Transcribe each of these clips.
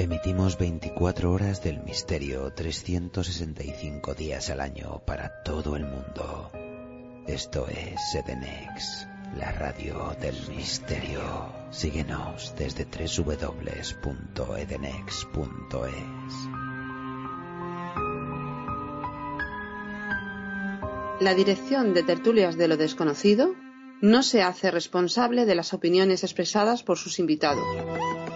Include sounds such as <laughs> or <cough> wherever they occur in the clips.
Emitimos 24 horas del misterio, 365 días al año para todo el mundo. Esto es Edenex, la radio del misterio. Síguenos desde www.edenex.es. La dirección de Tertulias de lo Desconocido no se hace responsable de las opiniones expresadas por sus invitados.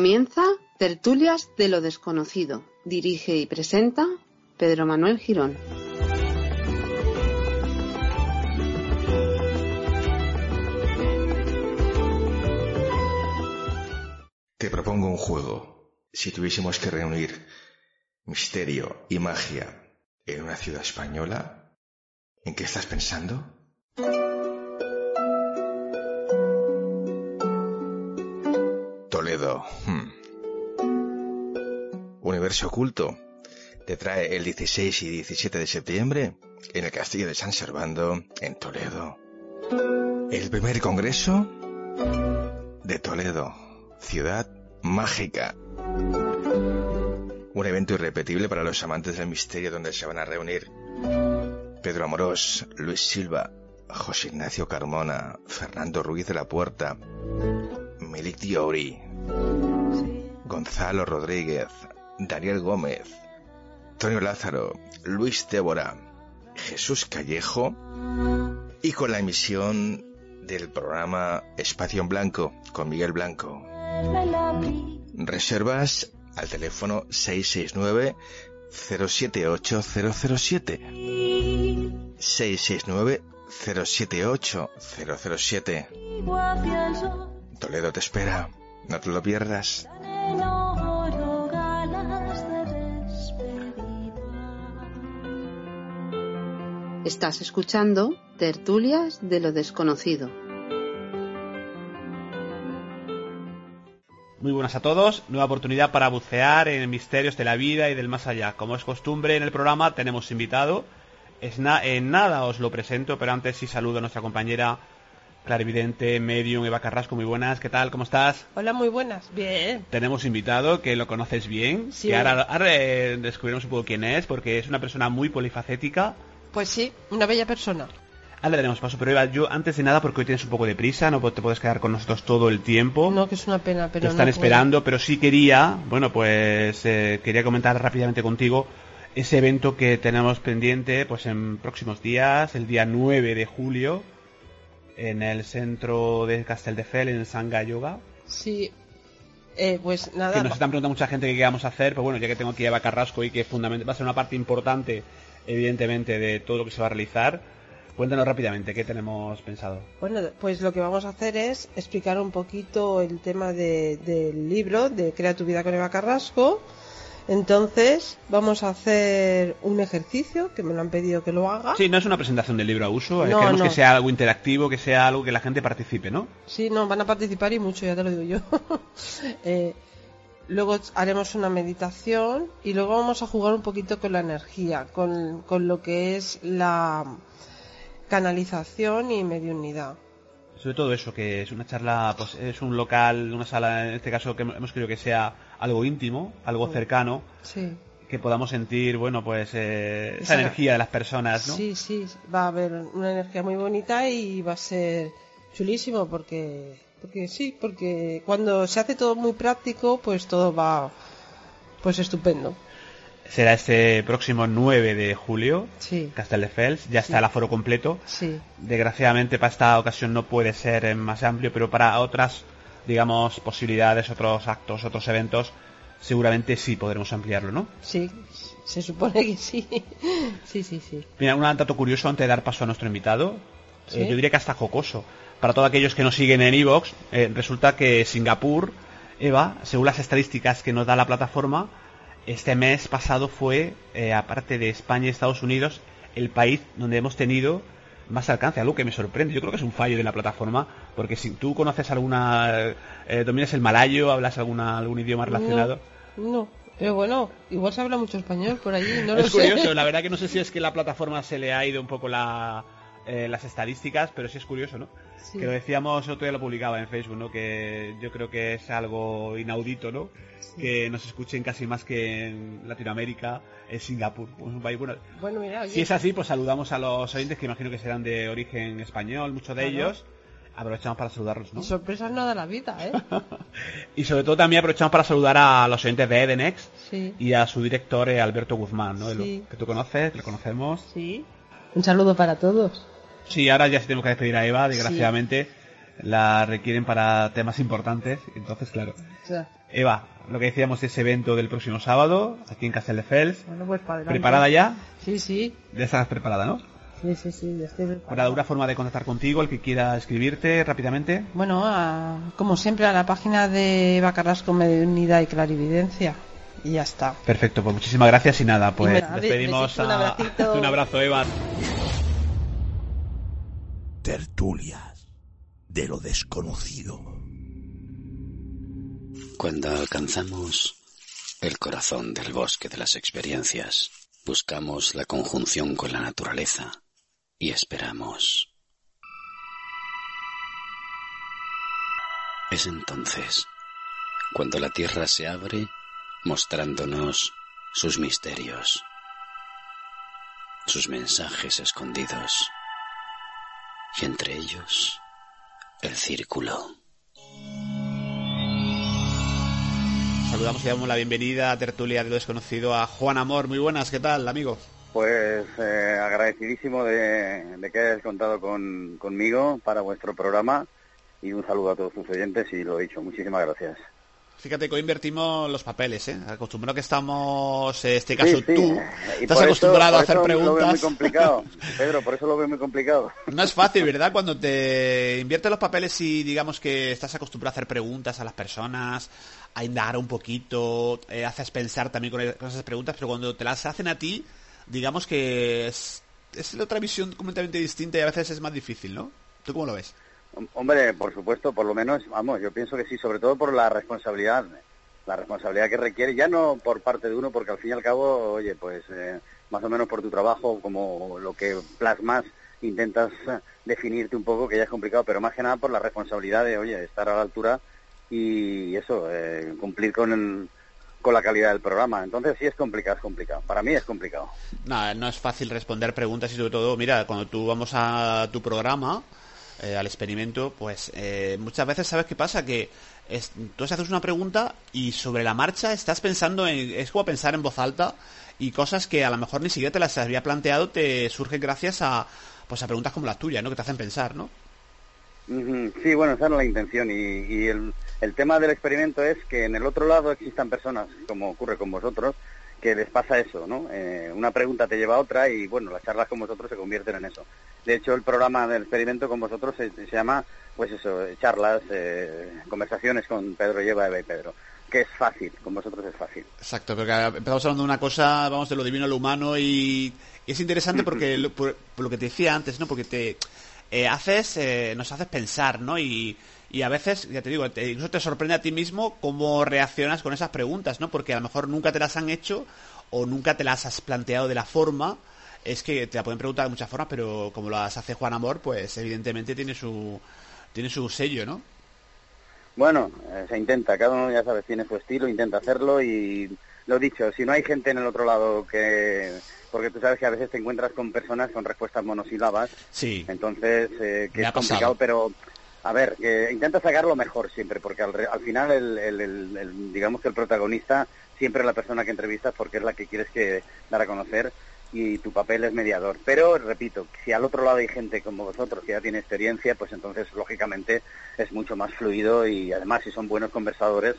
Comienza Tertulias de lo Desconocido. Dirige y presenta Pedro Manuel Girón. Te propongo un juego. Si tuviésemos que reunir misterio y magia en una ciudad española, ¿en qué estás pensando? Hmm. Universo oculto. Te trae el 16 y 17 de septiembre en el Castillo de San Servando, en Toledo. El primer congreso de Toledo, ciudad mágica. Un evento irrepetible para los amantes del misterio donde se van a reunir Pedro Amorós, Luis Silva, José Ignacio Carmona, Fernando Ruiz de la Puerta, Melik Diori, Gonzalo Rodríguez, Daniel Gómez, Antonio Lázaro, Luis Débora, Jesús Callejo y con la emisión del programa Espacio en Blanco con Miguel Blanco. Reservas al teléfono 669 078 007 669 078 007 Toledo te espera, no te lo pierdas. Estás escuchando Tertulias de lo Desconocido. Muy buenas a todos, nueva oportunidad para bucear en misterios de la vida y del más allá. Como es costumbre en el programa, tenemos invitado. Es na- en nada os lo presento, pero antes sí saludo a nuestra compañera clarividente, medium, Eva Carrasco. Muy buenas, ¿qué tal? ¿Cómo estás? Hola, muy buenas. Bien. Tenemos invitado que lo conoces bien, Sí. que ahora, ahora, eh, descubriremos un poco quién es, porque es una persona muy polifacética. Pues sí, una bella persona. Ahora le daremos paso, pero Eva, yo antes de nada, porque hoy tienes un poco de prisa, no te puedes quedar con nosotros todo el tiempo. No, que es una pena, pero Te están no esperando, pero sí quería, bueno, pues eh, quería comentar rápidamente contigo ese evento que tenemos pendiente, pues en próximos días, el día 9 de julio, en el centro de Casteldefels, en Sangha Yoga. Sí. Eh, pues nada. Que nos están preguntando mucha gente qué vamos a hacer, pero bueno, ya que tengo aquí a Eva Carrasco y que fundament- va a ser una parte importante, evidentemente, de todo lo que se va a realizar, cuéntanos rápidamente qué tenemos pensado. Bueno, pues lo que vamos a hacer es explicar un poquito el tema de- del libro de Crea tu vida con Eva Carrasco. Entonces, vamos a hacer un ejercicio que me lo han pedido que lo haga. Sí, no es una presentación del libro a uso, No, queremos no. que sea algo interactivo, que sea algo que la gente participe, ¿no? Sí, no, van a participar y mucho, ya te lo digo yo. <laughs> Eh, luego haremos una meditación y luego vamos a jugar un poquito con la energía, con, con lo que es la canalización y mediunidad. Sobre todo eso, que es una charla, pues es un local, una sala, en este caso que hemos querido que sea algo íntimo, algo Mm. cercano, Sí, que podamos sentir, bueno, pues eh, esa Esa- energía de las personas, ¿no? sí, sí, va a haber una energía muy bonita y va a ser chulísimo porque, porque sí, porque cuando se hace todo muy práctico, pues todo va, pues estupendo. Será este próximo 9 de julio, Sí, Castelldefels, ya Sí. está el aforo completo. sí. Desgraciadamente para esta ocasión no puede ser más amplio, pero para otras, digamos, posibilidades, otros actos, otros eventos, seguramente sí podremos ampliarlo, ¿no? Sí, se supone que sí. <laughs> Sí, sí, sí. Mira, un dato curioso antes de dar paso a nuestro invitado. ¿Sí? eh, yo diría que hasta jocoso. Para todos aquellos que nos siguen en Evox, resulta que Singapur, Eva, según las estadísticas que nos da la plataforma, este mes pasado fue, eh, aparte de España y Estados Unidos, el país donde hemos tenido más alcance, algo que me sorprende. Yo creo que es un fallo de la plataforma, porque si tú conoces alguna, eh, dominas el malayo, hablas alguna, algún idioma relacionado. No, Pero bueno, igual se habla mucho español por allí, no lo es sé. curioso, la verdad que no sé si <laughs> es que la plataforma se le ha ido un poco la, eh, las estadísticas, pero sí es curioso, ¿no? Sí. Que lo decíamos, otro día lo publicaba en Facebook, ¿no? Que yo creo que es algo inaudito, ¿no? Que nos escuchen casi más que en Latinoamérica, en Singapur. Pues un país, bueno, Bueno, mira, oye, si es así, pues saludamos a los oyentes que imagino que serán de origen español, muchos de Claro. ellos. Aprovechamos para saludarlos, ¿no? y sorpresas no da la vida, ¿eh? <laughs> Y sobre todo también aprovechamos para saludar a los oyentes de Edenex Sí. y a su director eh, Alberto Guzmán, ¿no? Sí. Que tú conoces, le conocemos. Sí. Un saludo para todos. Sí, ahora ya sí tenemos que despedir a Eva, desgraciadamente. La requieren para temas importantes. Entonces, claro. Eva, lo que decíamos de ese evento del próximo sábado, aquí en Castelldefels. bueno, pues para adelante. ¿Preparada ya? Sí, sí. Ya estás preparada, ¿no? Sí, sí, sí, ya estoy preparada. Para una forma de contactar contigo, el que quiera escribirte rápidamente. Bueno, a- como siempre a la página de Eva Carrasco Medunidad y Clarividencia. Y ya está. Perfecto, pues muchísimas gracias y nada, pues despedimos un a... abracito. <laughs> un abrazo, Eva. Tertulias de lo desconocido. Cuando alcanzamos el corazón del bosque de las experiencias, buscamos la conjunción con la naturaleza y esperamos. Es entonces cuando la tierra se abre mostrándonos sus misterios, sus mensajes escondidos y entre ellos el círculo. Saludamos y damos la bienvenida a Tertulia de lo Desconocido a Juan Amor. Muy buenas, ¿qué tal, amigo? Pues eh, agradecidísimo de, que hayas contado con, conmigo para vuestro programa y un saludo a todos tus oyentes y lo he dicho, muchísimas gracias. Fíjate que hoy invertimos los papeles, ¿eh? Acostumbrado que estamos, en este caso Sí, sí, tú, y estás eso- acostumbrado a hacer eso Lo veo muy preguntas. complicado, <laughs> Pedro, por eso lo veo muy complicado. No es fácil, ¿verdad? <laughs> Cuando te inviertes los papeles y digamos que estás acostumbrado a hacer preguntas a las personas, a indagar un poquito, eh, haces pensar también con, con esas preguntas, pero cuando te las hacen a ti, digamos que es, es otra visión completamente distinta y a veces es más difícil, ¿no? ¿Tú cómo lo ves? Hom- Hombre, por supuesto, por lo menos, vamos, yo pienso que sí, sobre todo por la responsabilidad, la responsabilidad que requiere, ya no por parte de uno, porque al fin y al cabo, oye, pues eh, más o menos por tu trabajo, como lo que plasmas, intentas eh, definirte un poco, que ya es complicado, pero más que nada por la responsabilidad de, oye, estar a la altura y eso, eh, cumplir con, el- con la calidad del programa. Entonces sí es complicado, es complicado. Para mí es complicado. No, no es fácil responder preguntas y sobre todo, mira, cuando tú vamos a tu programa, eh, al experimento, pues eh, muchas veces sabes qué pasa, que es, tú haces una pregunta y sobre la marcha estás pensando en, es como pensar en voz alta y cosas que a lo mejor ni siquiera te las había planteado te surgen gracias a, pues a preguntas como las tuyas, ¿no? Que te hacen pensar, ¿no? Sí, bueno, esa era la intención y, y el, el tema del experimento es que en el otro lado existan personas, como ocurre con vosotros, que les pasa eso, ¿no? Eh, una pregunta te lleva a otra y, bueno, las charlas con vosotros se convierten en eso. De hecho, el programa del experimento con vosotros se, se llama, pues eso, eh, charlas, eh, conversaciones con Pedro Lleva, Eva y Pedro, que es fácil, con vosotros es fácil. Exacto, porque empezamos hablando de una cosa, vamos, de lo divino a lo humano y, y es interesante porque <laughs> lo, por, por lo que te decía antes, ¿no? Porque te eh, haces, eh, nos haces pensar, ¿no? Y, y a veces, ya te digo, te, incluso te sorprende a ti mismo cómo reaccionas con esas preguntas, ¿no? Porque a lo mejor nunca te las han hecho o nunca te las has planteado de la forma. Es que te la pueden preguntar de muchas formas, pero como las hace Juan Amor, pues evidentemente tiene su tiene su sello, ¿no? Bueno, eh, se intenta, cada uno ya sabes, tiene su estilo, intenta hacerlo y lo dicho, si no hay gente en el otro lado que... Porque tú sabes que a veces te encuentras con personas con respuestas monosílabas, Sí. entonces eh, que es complicado, pero a ver, que intenta sacar lo mejor siempre, porque al, al final el, el- el- el- digamos que el protagonista siempre es la persona que entrevistas porque es la que quieres que dar a conocer y tu papel es mediador. Pero repito, si al otro lado hay gente como vosotros que ya tiene experiencia, pues entonces lógicamente es mucho más fluido y además si son buenos conversadores,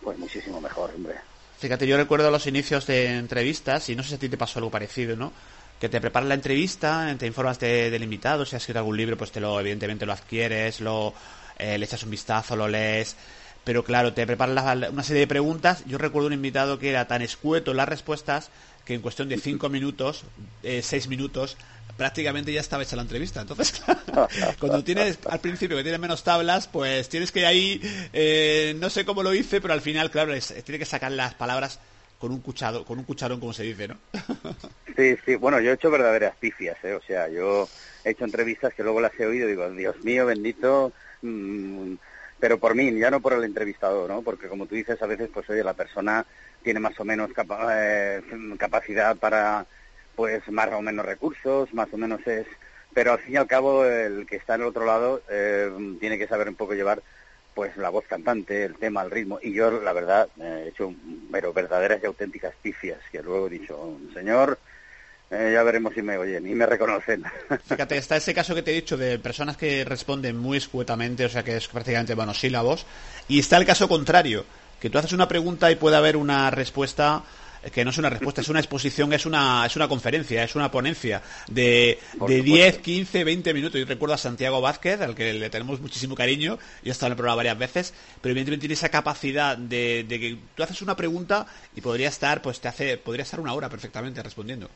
pues muchísimo mejor, hombre. Fíjate, yo recuerdo los inicios de entrevistas, y no sé si a ti te pasó algo parecido, ¿no? Que te preparas la entrevista, te informas de- del invitado, si has escrito algún libro, pues te lo, evidentemente lo adquieres, lo, eh, le echas un vistazo, lo lees. Pero claro, te preparas la- una serie de preguntas. Yo recuerdo un invitado que era tan escueto en las respuestas que en cuestión de cinco minutos, eh, seis minutos, prácticamente ya estaba hecha la entrevista. Entonces, <laughs> cuando tienes al principio que tienes menos tablas, pues tienes que ahí, eh, no sé cómo lo hice, pero al final, claro, tiene que sacar las palabras con un cuchado, con un cucharón, como se dice, ¿no? <laughs> sí, sí, bueno, yo he hecho verdaderas pifias, ¿eh? O sea, yo he hecho entrevistas que luego las he oído y digo, Dios mío, bendito, mm, pero por mí, ya no por el entrevistador, ¿no? Porque como tú dices, a veces, pues oye, la persona tiene más o menos eh, capacidad para, pues, más o menos recursos, más o menos es... Pero al fin y al cabo, el que está en el otro lado eh, tiene que saber un poco llevar pues la voz cantante, el tema, el ritmo, y yo la verdad he hecho pero verdaderas y auténticas pifias, que luego he dicho, señor, eh, ya veremos si me oyen y me reconocen. <laughs> Fíjate, está ese caso que te he dicho de personas que responden muy escuetamente, o sea que es prácticamente monosílabos, y está el caso contrario, que tú haces una pregunta y puede haber una respuesta que no es una respuesta, es una exposición, es una, es una conferencia, es una ponencia de, de 10, 15, 20 minutos. Yo recuerdo a Santiago Vázquez, al que le tenemos muchísimo cariño, y ha estado en el programa varias veces, pero evidentemente tiene esa capacidad de, de que tú haces una pregunta y podría estar, pues te hace, podría estar una hora perfectamente respondiendo.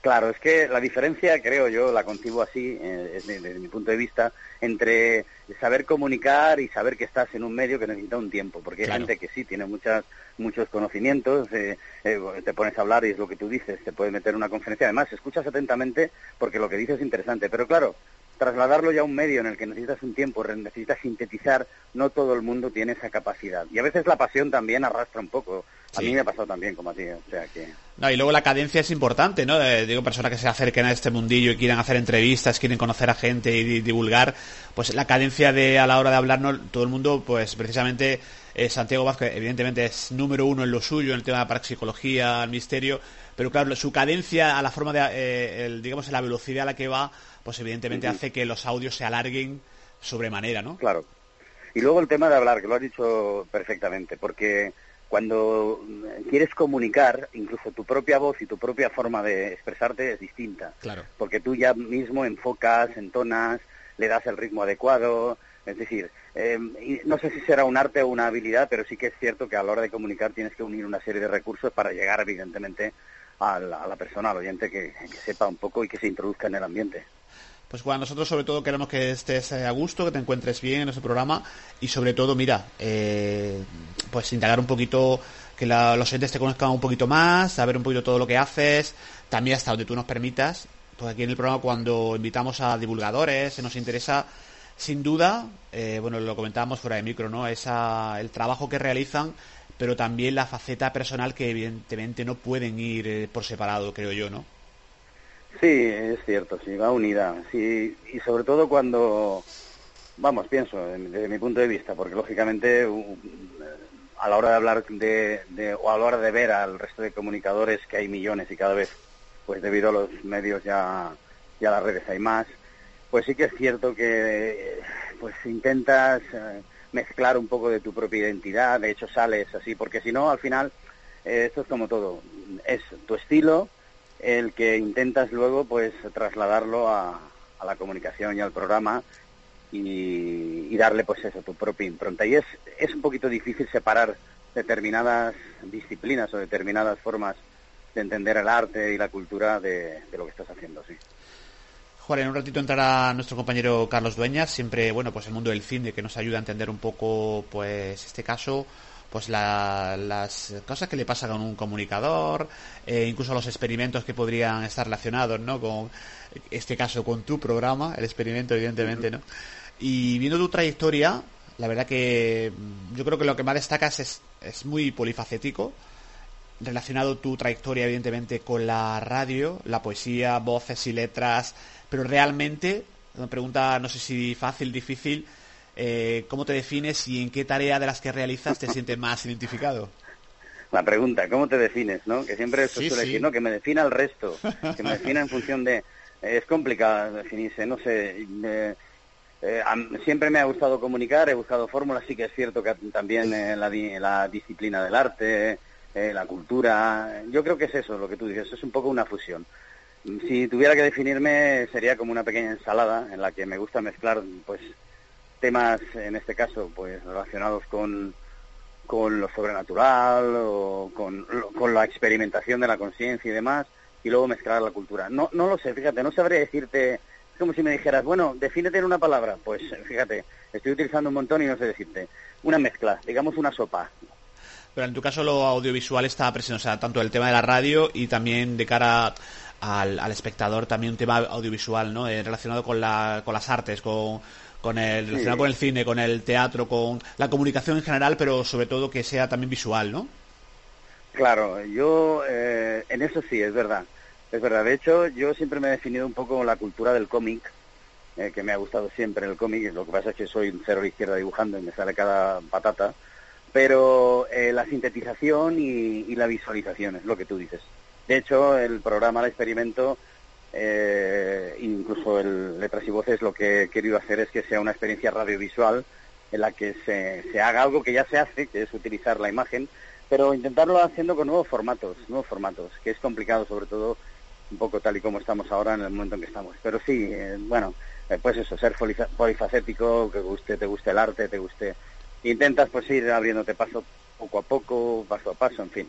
Claro, es que la diferencia, creo yo, la concibo así, eh, desde, mi punto de vista, entre saber comunicar y saber que estás en un medio que necesita un tiempo, porque hay gente que sí tiene muchas, muchos conocimientos, eh, eh, te pones a hablar y es lo que tú dices, te puedes meter en una conferencia, además escuchas atentamente porque lo que dices es interesante, pero claro, trasladarlo ya a un medio en el que necesitas un tiempo, necesitas sintetizar, no todo el mundo tiene esa capacidad. Y a veces la pasión también arrastra un poco. A mí me ha pasado también como a ti, o sea que... No, y luego la cadencia es importante, ¿no? Eh, digo, personas que se acerquen a este mundillo y quieran hacer entrevistas, quieren conocer a gente y divulgar, pues la cadencia de a la hora de hablar, todo el mundo, pues precisamente eh, Santiago Vázquez, evidentemente es número uno en lo suyo, en el tema de la parapsicología, el misterio, pero claro, su cadencia a la forma de, eh, digamos, la velocidad a la que va, pues evidentemente hace que los audios se alarguen sobremanera, ¿no? Claro. Y luego el tema de hablar, que lo has dicho perfectamente, porque cuando quieres comunicar, incluso tu propia voz y tu propia forma de expresarte es distinta. Claro. Porque tú ya mismo enfocas, entonas, le das el ritmo adecuado. Es decir, eh, no sé si será un arte o una habilidad, pero sí que es cierto que a la hora de comunicar tienes que unir una serie de recursos para llegar, evidentemente, a la, persona, al oyente, que sepa un poco y que se introduzca en el ambiente pues bueno, nosotros sobre todo queremos que estés a gusto, que te encuentres bien en ese programa y sobre todo, mira, eh, pues indagar un poquito, que los oyentes te conozcan un poquito más, saber un poquito todo lo que haces, también hasta donde tú nos permitas. Pues aquí en el programa cuando invitamos a divulgadores, se nos interesa sin duda, eh, bueno, lo comentábamos fuera de micro, ¿no? Esa, el trabajo que realizan, pero también la faceta personal que evidentemente no pueden ir eh, por separado, creo yo, ¿no? Sí, es cierto, sí, va unida. Sí, y sobre todo cuando, vamos, pienso, desde mi punto de vista, porque lógicamente a la hora de hablar de, o a la hora de ver al resto de comunicadores que hay millones y cada vez, pues debido a los medios ya, ya las redes hay más, pues sí que es cierto que pues intentas eh, mezclar un poco de tu propia identidad, de hecho sales así, porque si no, al final, eh, esto es como todo, es tu estilo, el que intentas luego pues trasladarlo a, la comunicación y al programa y, darle pues eso, tu propia impronta. Y es, es un poquito difícil separar determinadas disciplinas o determinadas formas de entender el arte y la cultura de, de lo que estás haciendo, sí. Juan, en un ratito entrará nuestro compañero Carlos Dueñas, siempre, bueno, pues el mundo del cine que nos ayuda a entender un poco, pues, este caso, pues las cosas que le pasan a un comunicador, eh, incluso los experimentos que podrían estar relacionados, ¿no? Con este caso con tu programa, el experimento evidentemente, ¿no? Y viendo tu trayectoria, la verdad que mm, yo creo que lo que más destacas es, es muy polifacético, relacionado tu trayectoria evidentemente con la radio, la poesía, voces y letras, pero realmente, una pregunta no sé si fácil, difícil, eh, ¿cómo te defines y en qué tarea de las que realizas te sientes más identificado? La pregunta, ¿cómo te defines? ¿no? Que siempre se suele decir, no, que me defina el resto, que me defina en función de... es complicado definirse, no sé... Eh, siempre me ha gustado comunicar, he buscado fórmulas, sí que es cierto que también la, la, disciplina del arte, eh, la cultura, yo creo que es eso lo que tú dices, es un poco una fusión. Si tuviera que definirme sería como una pequeña ensalada en la que me gusta mezclar pues temas, en este caso, pues relacionados con, con lo sobrenatural o con, con la experimentación de la conciencia y demás, y luego mezclar la cultura. No, no lo sé, fíjate, no sabré decirte, es como si me dijeras, bueno, defínete en una palabra. Pues fíjate, estoy utilizando un montón y no sé decirte. Una mezcla, digamos una sopa. Pero en tu caso lo audiovisual está presente, o sea, tanto el tema de la radio y también de cara al, espectador también un tema audiovisual, ¿no? Eh, relacionado con, la, con las artes, con, con el, relacionado con el cine, con el teatro, con la comunicación en general, pero sobre todo que sea también visual, ¿no? Claro, yo eh, en eso sí, es verdad. Es verdad. De hecho, yo siempre me he definido un poco la cultura del cómic, eh, que me ha gustado siempre el cómic. Lo que pasa es que soy un cero a la izquierda dibujando y me sale cada patata. Pero eh, la sintetización y, la visualización es lo que tú dices. De hecho, el programa, el experimento, incluso el Letras y Voces, lo que he querido hacer es que sea una experiencia radiovisual en la que se, se haga algo que ya se hace, que es utilizar la imagen, pero intentarlo haciendo con nuevos formatos, nuevos formatos, que es complicado sobre todo un poco tal y como estamos ahora en el momento en que estamos. Pero sí, eh, bueno, eh, pues eso, ser polifacético, que guste, te guste el arte, te guste... Intentas pues ir abriéndote paso poco a poco, paso a paso, en fin.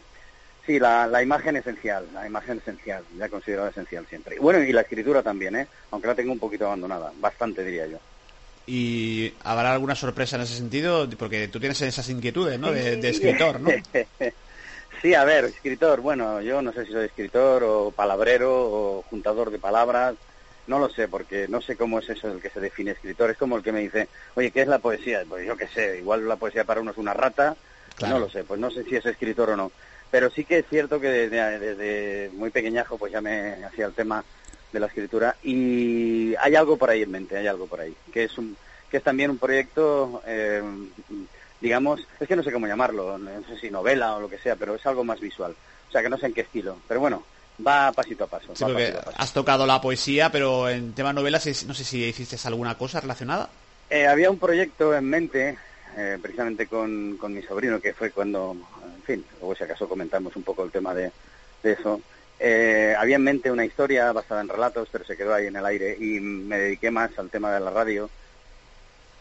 Sí, la, la imagen esencial, la imagen esencial, ya he considerado esencial siempre. Y bueno, y la escritura también, ¿eh? Aunque la tengo un poquito abandonada, bastante diría yo. ¿Y habrá alguna sorpresa en ese sentido? Porque tú tienes esas inquietudes, ¿no? De, escritor, ¿no? <laughs> Sí, a ver, escritor, bueno, yo no sé si soy escritor o palabrero o juntador de palabras, no lo sé, porque no sé cómo es eso el que se define escritor. Es como el que me dice, oye, ¿qué es la poesía? Pues yo qué sé, igual la poesía para uno es una rata, no lo sé, pues no sé si es escritor o no. Pero sí que es cierto que desde, desde muy pequeñajo pues ya me hacía el tema de la escritura y hay algo por ahí en mente, hay algo por ahí, que es un que es también un proyecto, eh, digamos, es que no sé cómo llamarlo, no sé si novela o lo que sea, pero es algo más visual, o sea que no sé en qué estilo, pero bueno, va pasito a paso. has tocado la poesía, pero en tema novelas no sé si hiciste alguna cosa relacionada. Eh, había un proyecto en mente, eh, precisamente con, con mi sobrino, que fue cuando, en fin, luego si acaso comentamos un poco el tema de, eso, eh, había en mente una historia basada en relatos, pero se quedó ahí en el aire y me dediqué más al tema de la radio.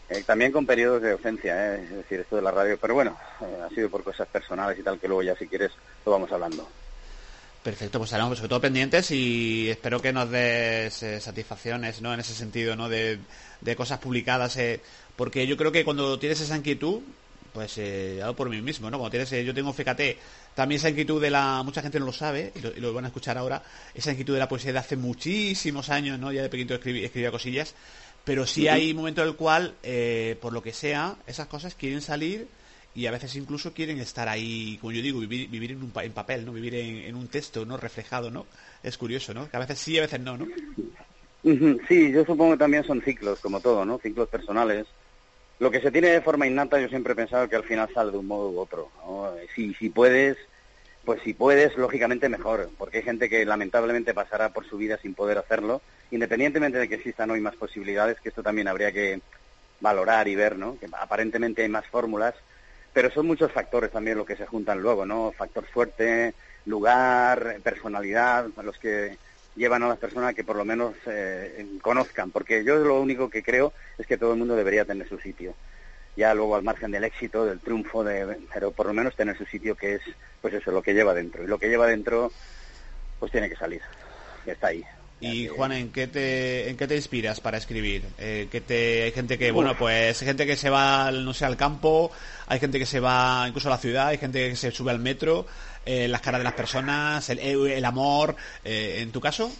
Eh, también con periodos de ausencia, eh, es decir, esto de la radio, pero bueno, ha sido por cosas personales y tal, que luego ya si quieres lo vamos hablando. Perfecto, pues estaremos sobre todo pendientes y espero que nos des satisfacciones, ¿no? En ese sentido, ¿no? De cosas publicadas, porque yo creo que cuando tienes esa inquietud, pues eh, hago por mí mismo, ¿no? Cuando tienes, yo tengo FKT, también esa inquietud de la, mucha gente no lo sabe, y lo, van a escuchar ahora, esa inquietud de la poesía de hace muchísimos años, ¿no? Ya de pequeñito escribía, cosillas, pero sí hay un momento en el cual, eh, por lo que sea, esas cosas quieren salir y a veces incluso quieren estar ahí, como yo digo, vivir, vivir en, un, en papel, ¿no? Vivir en, un texto, ¿no? Reflejado, ¿no? Es curioso, ¿no? Que a veces sí, a veces no, ¿no? Sí, yo supongo que también son ciclos, como todo, ¿no? Ciclos personales lo que se tiene de forma innata, yo siempre he pensado que al final sale de un modo u otro. Si, si puedes, pues si puedes, lógicamente mejor, porque hay gente que lamentablemente pasará por su vida sin poder hacerlo, independientemente de que existan hoy más posibilidades, que esto también habría que valorar y ver, ¿no? Que aparentemente hay más fórmulas, pero son muchos factores también los que se juntan luego, ¿no? Factor suerte, lugar, personalidad, los que llevan a las personas que por lo menos eh, conozcan, porque yo lo único que creo es que todo el mundo debería tener su sitio. Ya luego al margen del éxito, del triunfo, de, pero por lo menos tener su sitio que es, pues eso, lo que lleva dentro. Y lo que lleva dentro, pues tiene que salir. Está ahí. Y Juan, ¿en qué te, en qué te inspiras para escribir? Eh, que te, hay gente que, bueno, pues hay gente que se va, no sé, al campo, hay gente que se va incluso a la ciudad, hay gente que se sube al metro, eh, las caras de las personas, el, el amor. Eh, ¿En tu caso?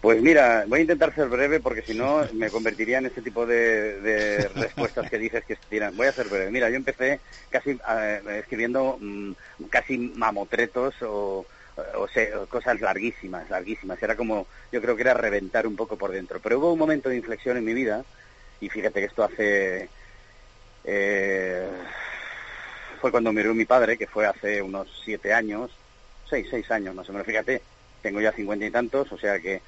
Pues mira, voy a intentar ser breve porque si no <laughs> me convertiría en ese tipo de, respuestas que dices que tiran. Voy a ser breve. Mira, yo empecé casi escribiendo mm, casi mamotretos o o sea, cosas larguísimas, larguísimas. Era como, yo creo que era reventar un poco por dentro. Pero hubo un momento de inflexión en mi vida, y fíjate que esto hace... Eh, fue cuando murió mi padre, que fue hace unos siete años, seis, seis años más o menos, fíjate, tengo ya cincuenta y tantos, o sea que...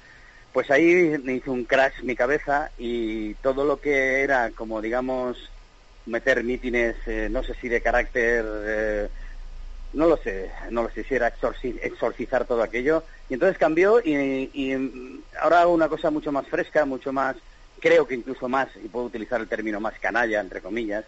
Pues ahí me hizo un crash mi cabeza y todo lo que era como, digamos, meter mítines, eh, no sé si de carácter... Eh, no lo sé, no lo sé si era exorcizar todo aquello. Y entonces cambió y, ahora hago una cosa mucho más fresca, mucho más, creo que incluso más, y puedo utilizar el término más canalla, entre comillas,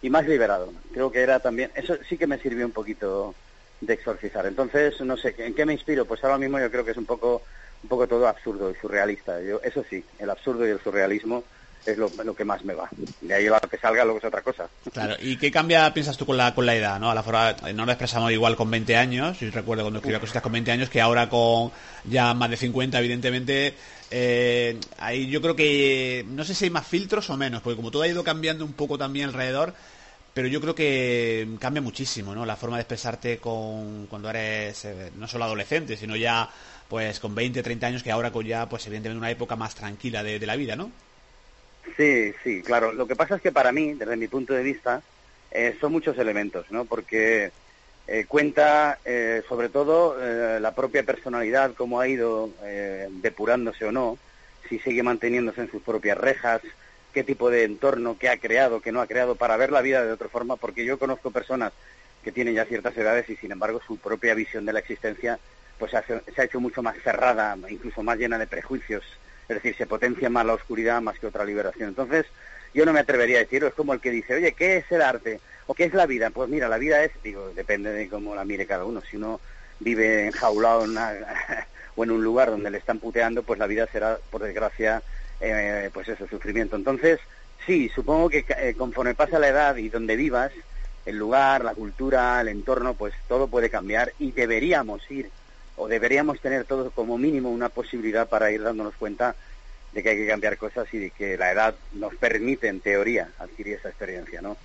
y más liberado. Creo que era también, eso sí que me sirvió un poquito de exorcizar. Entonces, no sé, ¿en qué me inspiro? Pues ahora mismo yo creo que es un poco, un poco todo absurdo y surrealista. Yo, eso sí, el absurdo y el surrealismo es lo, que más me va. De ahí lo que salga luego es otra cosa. Claro, ¿y qué cambia, piensas tú, con la, con la edad? ¿no? A la forma, no lo expresamos igual con 20 años, yo recuerdo cuando escribía cositas con 20 años, que ahora con ya más de 50, evidentemente, eh, ahí yo creo que, no sé si hay más filtros o menos, porque como todo ha ido cambiando un poco también alrededor, pero yo creo que cambia muchísimo, ¿no? La forma de expresarte con, cuando eres eh, no solo adolescente, sino ya pues con 20, 30 años, que ahora con ya, pues evidentemente una época más tranquila de, la vida, ¿no? Sí, sí, claro. Lo que pasa es que para mí, desde mi punto de vista, eh, son muchos elementos, ¿no? Porque eh, cuenta sobre todo la propia personalidad, cómo ha ido depurándose o no, si sigue manteniéndose en sus propias rejas, qué tipo de entorno, qué ha creado, qué no ha creado, para ver la vida de otra forma, porque yo conozco personas que tienen ya ciertas edades y sin embargo su propia visión de la existencia pues se ha, hecho mucho más cerrada, incluso más llena de prejuicios, es decir, se potencia más la oscuridad más que otra liberación. Entonces, yo no me atrevería a decirlo, es como el que dice, oye, ¿qué es el arte? ¿O qué es la vida? Pues mira, la vida es, digo, depende de cómo la mire cada uno. Si uno vive enjaulado en <laughs> o en un lugar donde le están puteando, pues la vida será, por desgracia, eh, pues ese sufrimiento. Entonces, sí, supongo que eh, conforme pasa la edad y donde vivas, el lugar, la cultura, el entorno, pues todo puede cambiar y deberíamos ir o deberíamos tener todos como mínimo una posibilidad para ir dándonos cuenta de que hay que cambiar cosas y de que la edad nos permite, en teoría, adquirir esa experiencia, ¿no?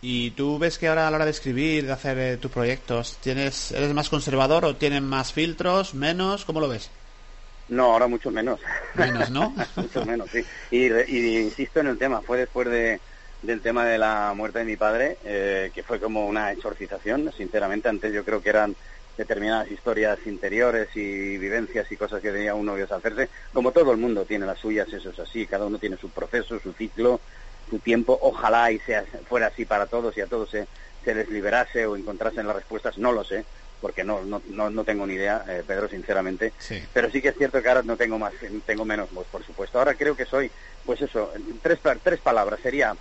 ¿Y tú ves que ahora a la hora de escribir, de hacer eh, tus proyectos, tienes, eres más conservador o tienen más filtros, menos? ¿Cómo lo ves? No, ahora mucho menos. Menos, ¿no? <laughs> mucho menos, sí. Y, insisto en el tema, fue después de, del tema de la muerte de mi padre, eh, que fue como una exorcización, sinceramente. Antes yo creo que eran determinadas historias interiores y vivencias y cosas que tenía uno que hacerse. Como todo el mundo tiene las suyas, eso es así. Cada uno tiene su proceso, su ciclo, su tiempo. Ojalá y sea, fuera así para todos y a todos se, se les liberase o encontrasen las respuestas, no lo sé porque no, no, no, tengo ni idea, eh, Pedro, sinceramente. Pero sí que es cierto que ahora no tengo más, tengo menos voz, por supuesto. Ahora creo que soy, pues eso, tres, tres palabras. Sería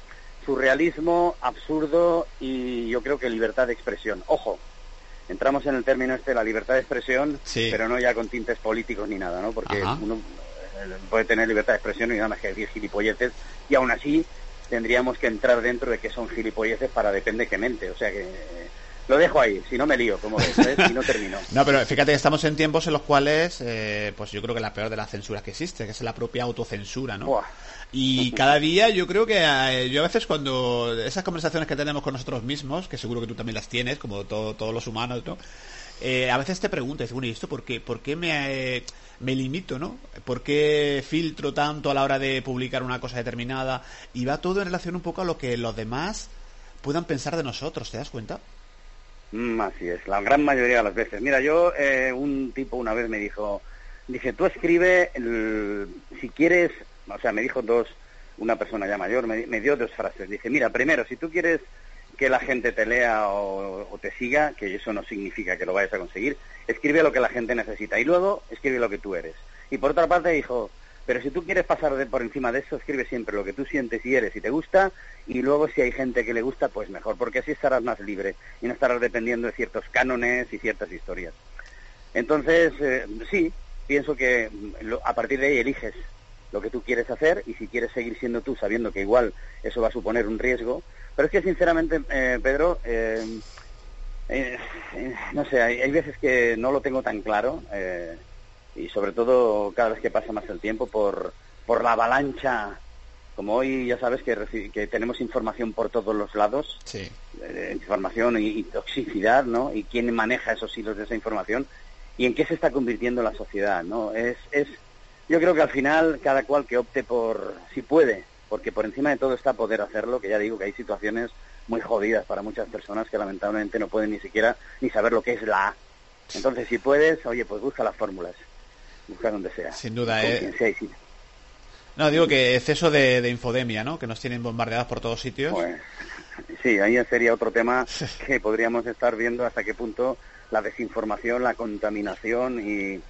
surrealismo, absurdo y yo creo que libertad de expresión. Ojo, entramos en el término este de la libertad de expresión, pero no ya con tintes políticos ni nada, ¿no? Porque uno eh, puede tener libertad de expresión y nada más que decir gilipolleces y aún así tendríamos que entrar dentro de que son gilipolleces para depende que mente. O sea que lo dejo ahí, si no me lío, como ves, ¿eh? si no termino. <laughs> no, pero fíjate que estamos en tiempos en los cuales, eh, pues yo creo que la peor de las censuras que existe, que es la propia autocensura, ¿no? Y cada día yo creo que eh, yo a veces cuando esas conversaciones que tenemos con nosotros mismos, que seguro que tú también las tienes, como todos los humanos, ¿no? a veces te preguntas, bueno, ¿y esto por qué? ¿Por qué me, me limito, no? ¿Por qué filtro tanto a la hora de publicar una cosa determinada? Y va todo en relación un poco a lo que los demás puedan pensar de nosotros, ¿te das cuenta? Mm, así es, la gran mayoría de las veces. Mira, yo, eh, un tipo una vez me dijo, dice, tú escribe, si quieres, o sea, me dijo dos, una persona ya mayor, me, dio dos frases. Dice, mira, primero, si tú quieres que la gente te lea o, te siga, que eso no significa que lo vayas a conseguir, escribe lo que la gente necesita y luego escribe lo que tú eres. Y por otra parte dijo, pero si tú quieres pasar de, por encima de eso, escribe siempre lo que tú sientes y eres y te gusta, y luego si hay gente que le gusta, pues mejor, porque así estarás más libre y no estarás dependiendo de ciertos cánones y ciertas historias. Entonces, eh, sí, pienso que mm, a partir de ahí eliges lo que tú quieres hacer y si quieres seguir siendo tú sabiendo que igual eso va a suponer un riesgo. Pero es que sinceramente, eh, Pedro, eh, no sé, hay, hay, veces que no lo tengo tan claro y sobre todo cada vez que pasa más el tiempo por, por la avalancha. Como hoy ya sabes que, que tenemos información por todos los lados, sí. Eh, información y, toxicidad, ¿no? Y quién maneja esos hilos de esa información y en qué se está convirtiendo la sociedad, ¿no? Es, es, yo creo que al final cada cual que opte por, si puede, porque por encima de todo está poder hacerlo, que ya digo que hay situaciones muy jodidas para muchas personas que lamentablemente no pueden ni siquiera ni saber lo que es la A. Entonces, si puedes, oye, pues busca las fórmulas buscar donde sea. Sin duda, eh. No, digo que exceso de, infodemia, ¿no? Que nos tienen bombardeados por todos sitios. Pues, sí, ahí sería otro tema <laughs> que podríamos estar viendo hasta qué punto la desinformación, la contaminación y,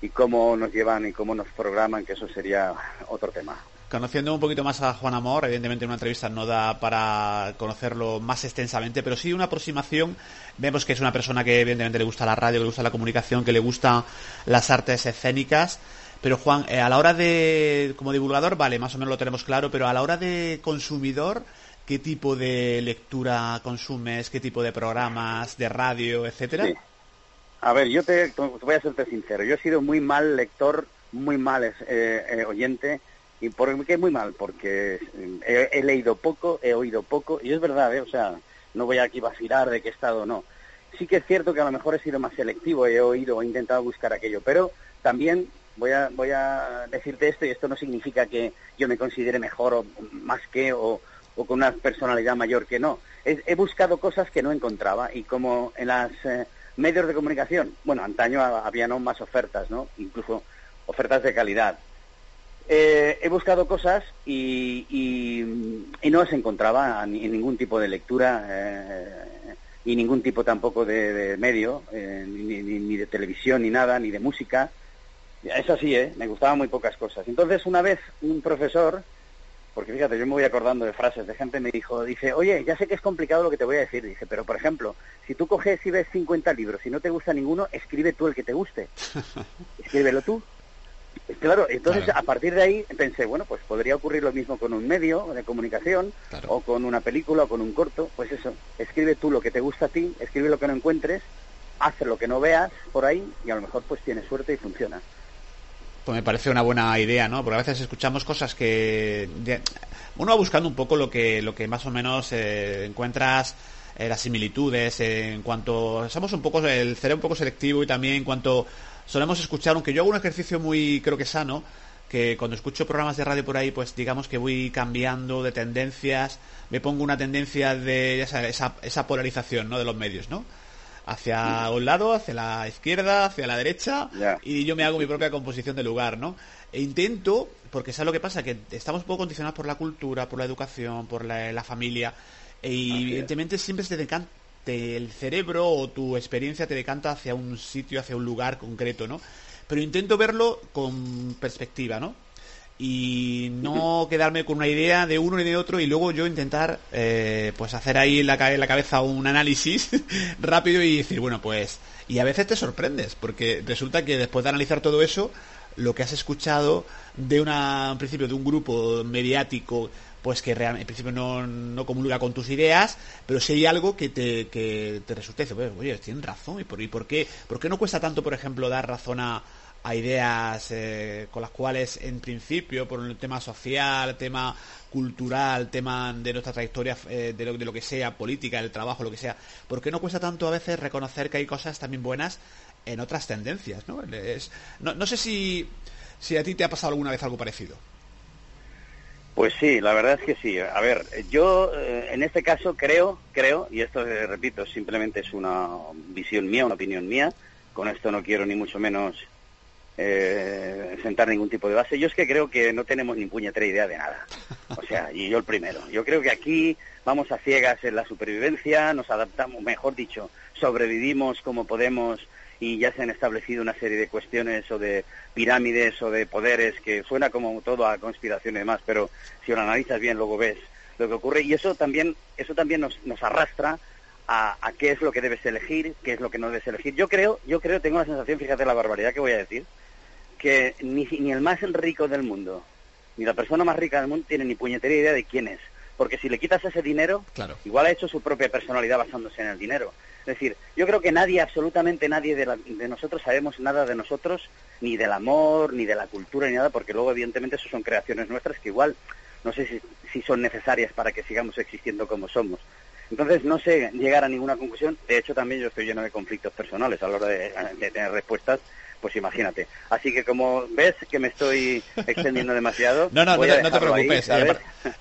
y cómo nos llevan y cómo nos programan, que eso sería otro tema. Conociendo un poquito más a Juan Amor, evidentemente una entrevista no da para conocerlo más extensamente, pero sí una aproximación. Vemos que es una persona que evidentemente le gusta la radio, que le gusta la comunicación, que le gustan las artes escénicas. Pero Juan, eh, a la hora de, como divulgador, vale, más o menos lo tenemos claro, pero a la hora de consumidor, ¿qué tipo de lectura consumes? ¿Qué tipo de programas, de radio, etcétera? A ver, yo te, voy a serte sincero. Yo he sido muy mal lector, muy mal eh, eh, oyente. ¿Y por qué muy mal? Porque he, leído poco, he oído poco, y es verdad, ¿eh? o sea, no voy aquí vacilar de qué estado no. Sí que es cierto que a lo mejor he sido más selectivo, he oído, he intentado buscar aquello, pero también voy a, voy a decirte esto y esto no significa que yo me considere mejor o más que o, con una personalidad mayor que no. He, buscado cosas que no encontraba y como en los eh, medios de comunicación, bueno, antaño había no más ofertas, ¿no? Incluso ofertas de calidad. Eh, he buscado cosas y, y, no las encontraba en ningún tipo de lectura eh, y ningún tipo tampoco de, medio, ni, ni de televisión, ni nada, ni de música. Es así, ¿eh? Me gustaban muy pocas cosas. Entonces, una vez un profesor, porque fíjate, yo me voy acordando de frases de gente, me dijo, dice, oye, ya sé que es complicado lo que te voy a decir, dice, pero por ejemplo, si tú coges y ves 50 libros y no te gusta ninguno, escribe tú el que te guste. <laughs> Escríbelo tú. Claro, entonces a partir de ahí pensé, bueno, pues podría ocurrir lo mismo con un medio de comunicación o con una película o con un corto, pues eso, escribe tú lo que te gusta a ti, escribe lo que no encuentres, haz lo que no veas por ahí y a lo mejor pues tienes suerte y funciona pues me parece una buena idea, ¿no? Porque a veces escuchamos cosas que uno va buscando un poco lo que lo que más o menos eh, encuentras eh, las similitudes en cuanto somos un poco el cerebro un poco selectivo y también en cuanto solemos escuchar, aunque yo hago un ejercicio muy creo que sano, que cuando escucho programas de radio por ahí, pues digamos que voy cambiando de tendencias, me pongo una tendencia de esa, esa polarización, ¿no? De los medios, ¿no? Hacia un lado, hacia la izquierda, hacia la derecha, y yo me hago mi propia composición de lugar, ¿no? E intento, porque ¿sabes lo que pasa? Que estamos un poco condicionados por la cultura, por la educación, por la, familia, e evidentemente siempre se te decanta el cerebro o tu experiencia te decanta hacia un sitio, hacia un lugar concreto, ¿no? Pero intento verlo con perspectiva, ¿no? Y no quedarme con una idea de uno y de otro y luego yo intentar eh, pues hacer ahí en la, la cabeza un análisis <laughs> rápido y decir bueno pues y a veces te sorprendes porque resulta que después de analizar todo eso lo que has escuchado de una un principio de un grupo mediático pues que realmente en principio no, no comulga con tus ideas, pero si hay algo que te, que te resulte, oye, tienen razón, ¿y por, y por qué, por qué no cuesta tanto, por ejemplo, dar razón a, a ideas eh, con las cuales en principio por el tema social, tema cultural, tema de nuestra trayectoria, eh, de, lo, de, lo, que sea, política, el trabajo, lo que sea, ¿por qué no cuesta tanto a veces reconocer que hay cosas también buenas en otras tendencias? No, no, sé si, si a ti te ha pasado alguna vez algo parecido. Pues sí, la verdad es que sí. A ver, yo eh, en este caso creo, creo, y esto repito, simplemente es una visión mía, una opinión mía, con esto no quiero ni mucho menos eh, sentar ningún tipo de base. Yo es que creo que no tenemos ni puñetera idea de nada. O sea, y yo el primero. Yo creo que aquí vamos a ciegas en la supervivencia, nos adaptamos, mejor dicho, sobrevivimos como podemos y ya se han establecido una serie de cuestiones o de pirámides o de poderes que suena como todo a conspiración y demás, pero si lo analizas bien luego ves lo que ocurre y eso también eso también nos, nos arrastra a, a, qué es lo que debes elegir, qué es lo que no debes elegir. Yo creo, yo creo, tengo la sensación, fíjate la barbaridad que voy a decir, que ni, ni el más rico del mundo, ni la persona más rica del mundo tiene ni puñetera idea de quién es. Porque si le quitas ese dinero, igual ha hecho su propia personalidad basándose en el dinero. Es decir, yo creo que nadie, absolutamente nadie de, de, nosotros sabemos nada de nosotros, ni del amor, ni de la cultura, ni nada, porque luego evidentemente eso son creaciones nuestras que igual no sé si, si son necesarias para que sigamos existiendo como somos. Entonces no sé llegar a ninguna conclusión. De hecho, también yo estoy lleno de conflictos personales a la hora de tener respuestas pues imagínate. Así que como ves que me estoy extendiendo <laughs> demasiado. no, no, no te, preocupes.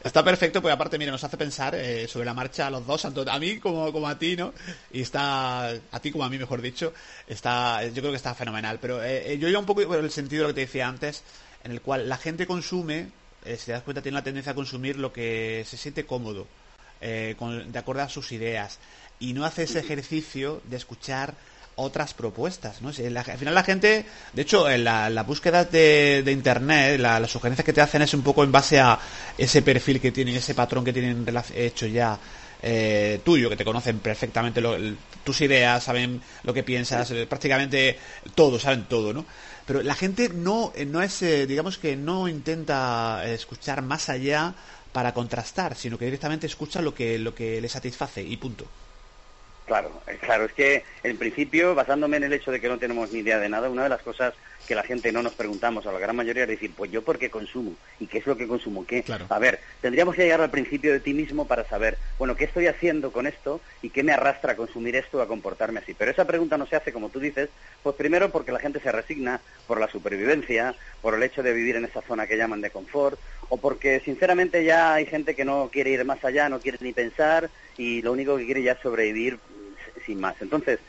está perfecto, porque aparte, mira, nos hace pensar eh, sobre la marcha a los dos, tanto a mí como, como a ti, ¿no? Y está, a ti como a mí, mejor dicho, está, yo creo que está fenomenal. Pero eh, eh, yo iba un poco por el sentido de lo que te decía antes, en el cual la gente consume, si te das cuenta, tiene la tendencia a consumir lo que se siente cómodo, de acuerdo a sus ideas, y no hace ese ejercicio de escuchar otras propuestas, ¿no? al final la gente, de hecho, en la, búsqueda de, internet, las sugerencias que te hacen es un poco en base a ese perfil que tienen, ese patrón que tienen hecho ya eh, tuyo, que te conocen perfectamente tus ideas, saben lo que piensas, eh, prácticamente todo, saben todo, ¿no? Pero la gente no, eh, no es, eh, digamos que no intenta eh, escuchar más allá para contrastar, sino que directamente escucha lo que, lo que le satisface y punto. Claro, eh, claro, es que en principio, basándome en el hecho de que no tenemos ni idea de nada, una de las cosas que la gente no nos preguntamos a la gran mayoría es decir, pues yo por qué consumo y qué es lo que consumo, qué. Claro. A ver, tendríamos que llegar al principio de ti mismo para saber, bueno, qué estoy haciendo con esto y qué me arrastra a consumir esto, a comportarme así. Pero esa pregunta no se hace, como tú dices, pues primero porque la gente se resigna por la supervivencia, por el hecho de vivir en esa zona que llaman de confort, o porque sinceramente ya hay gente que no quiere ir más allá, no quiere ni pensar y lo único que quiere ya es sobrevivir sin más. Entonces,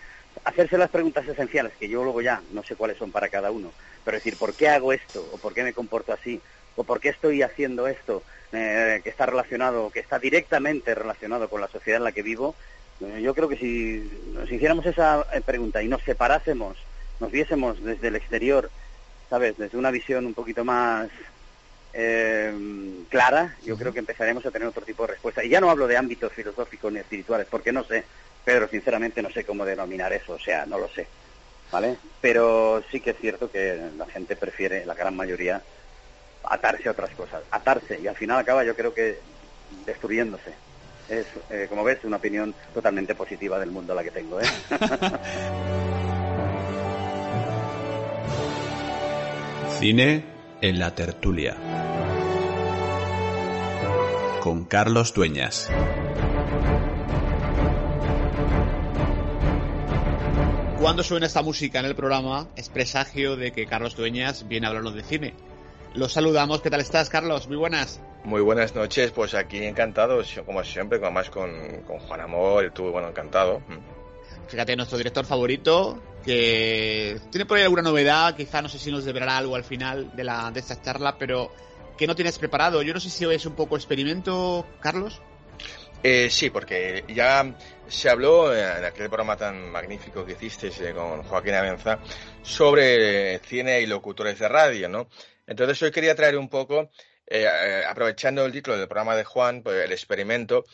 hacerse las preguntas esenciales, que yo luego ya no sé cuáles son para cada uno, pero decir, ¿por qué hago esto? ¿O por qué me comporto así? ¿O por qué estoy haciendo esto eh, que está relacionado, que está directamente relacionado con la sociedad en la que vivo? Eh, yo creo que si nos hiciéramos esa eh, pregunta y nos separásemos, nos viésemos desde el exterior, ¿sabes? Desde una visión un poquito más eh, clara, yo creo que empezaremos a tener otro tipo de respuesta. Y ya no hablo de ámbitos filosóficos ni espirituales, porque no sé, Pedro, sinceramente no sé cómo denominar eso, o sea, no lo sé, ¿vale? Pero sí que es cierto que la gente prefiere, la gran mayoría, atarse a otras cosas, atarse, y al final acaba yo creo que destruyéndose. Es, eh, como ves, una opinión totalmente positiva del mundo la que tengo, ¿eh? <laughs> Cine en la tertulia. Con Carlos Dueñas. Cuando suena esta música en el programa, es presagio de que Carlos Dueñas viene a hablarnos de cine. Los saludamos, ¿qué tal estás, Carlos? Muy buenas. Muy buenas noches, pues aquí encantado, como siempre, más con, con Juan Amor, tú, bueno, encantado. Fíjate, nuestro director favorito, que tiene por ahí alguna novedad, quizá no sé si nos deberá algo al final de, la, de esta charla, pero que no tienes preparado. Yo no sé si es un poco experimento, Carlos. Eh, sí, porque ya se habló en aquel programa tan magnífico que hiciste eh, con Joaquín Avenza sobre cine y locutores de radio, ¿no? Entonces hoy quería traer un poco, eh, eh, aprovechando el título del programa de Juan, pues el experimento,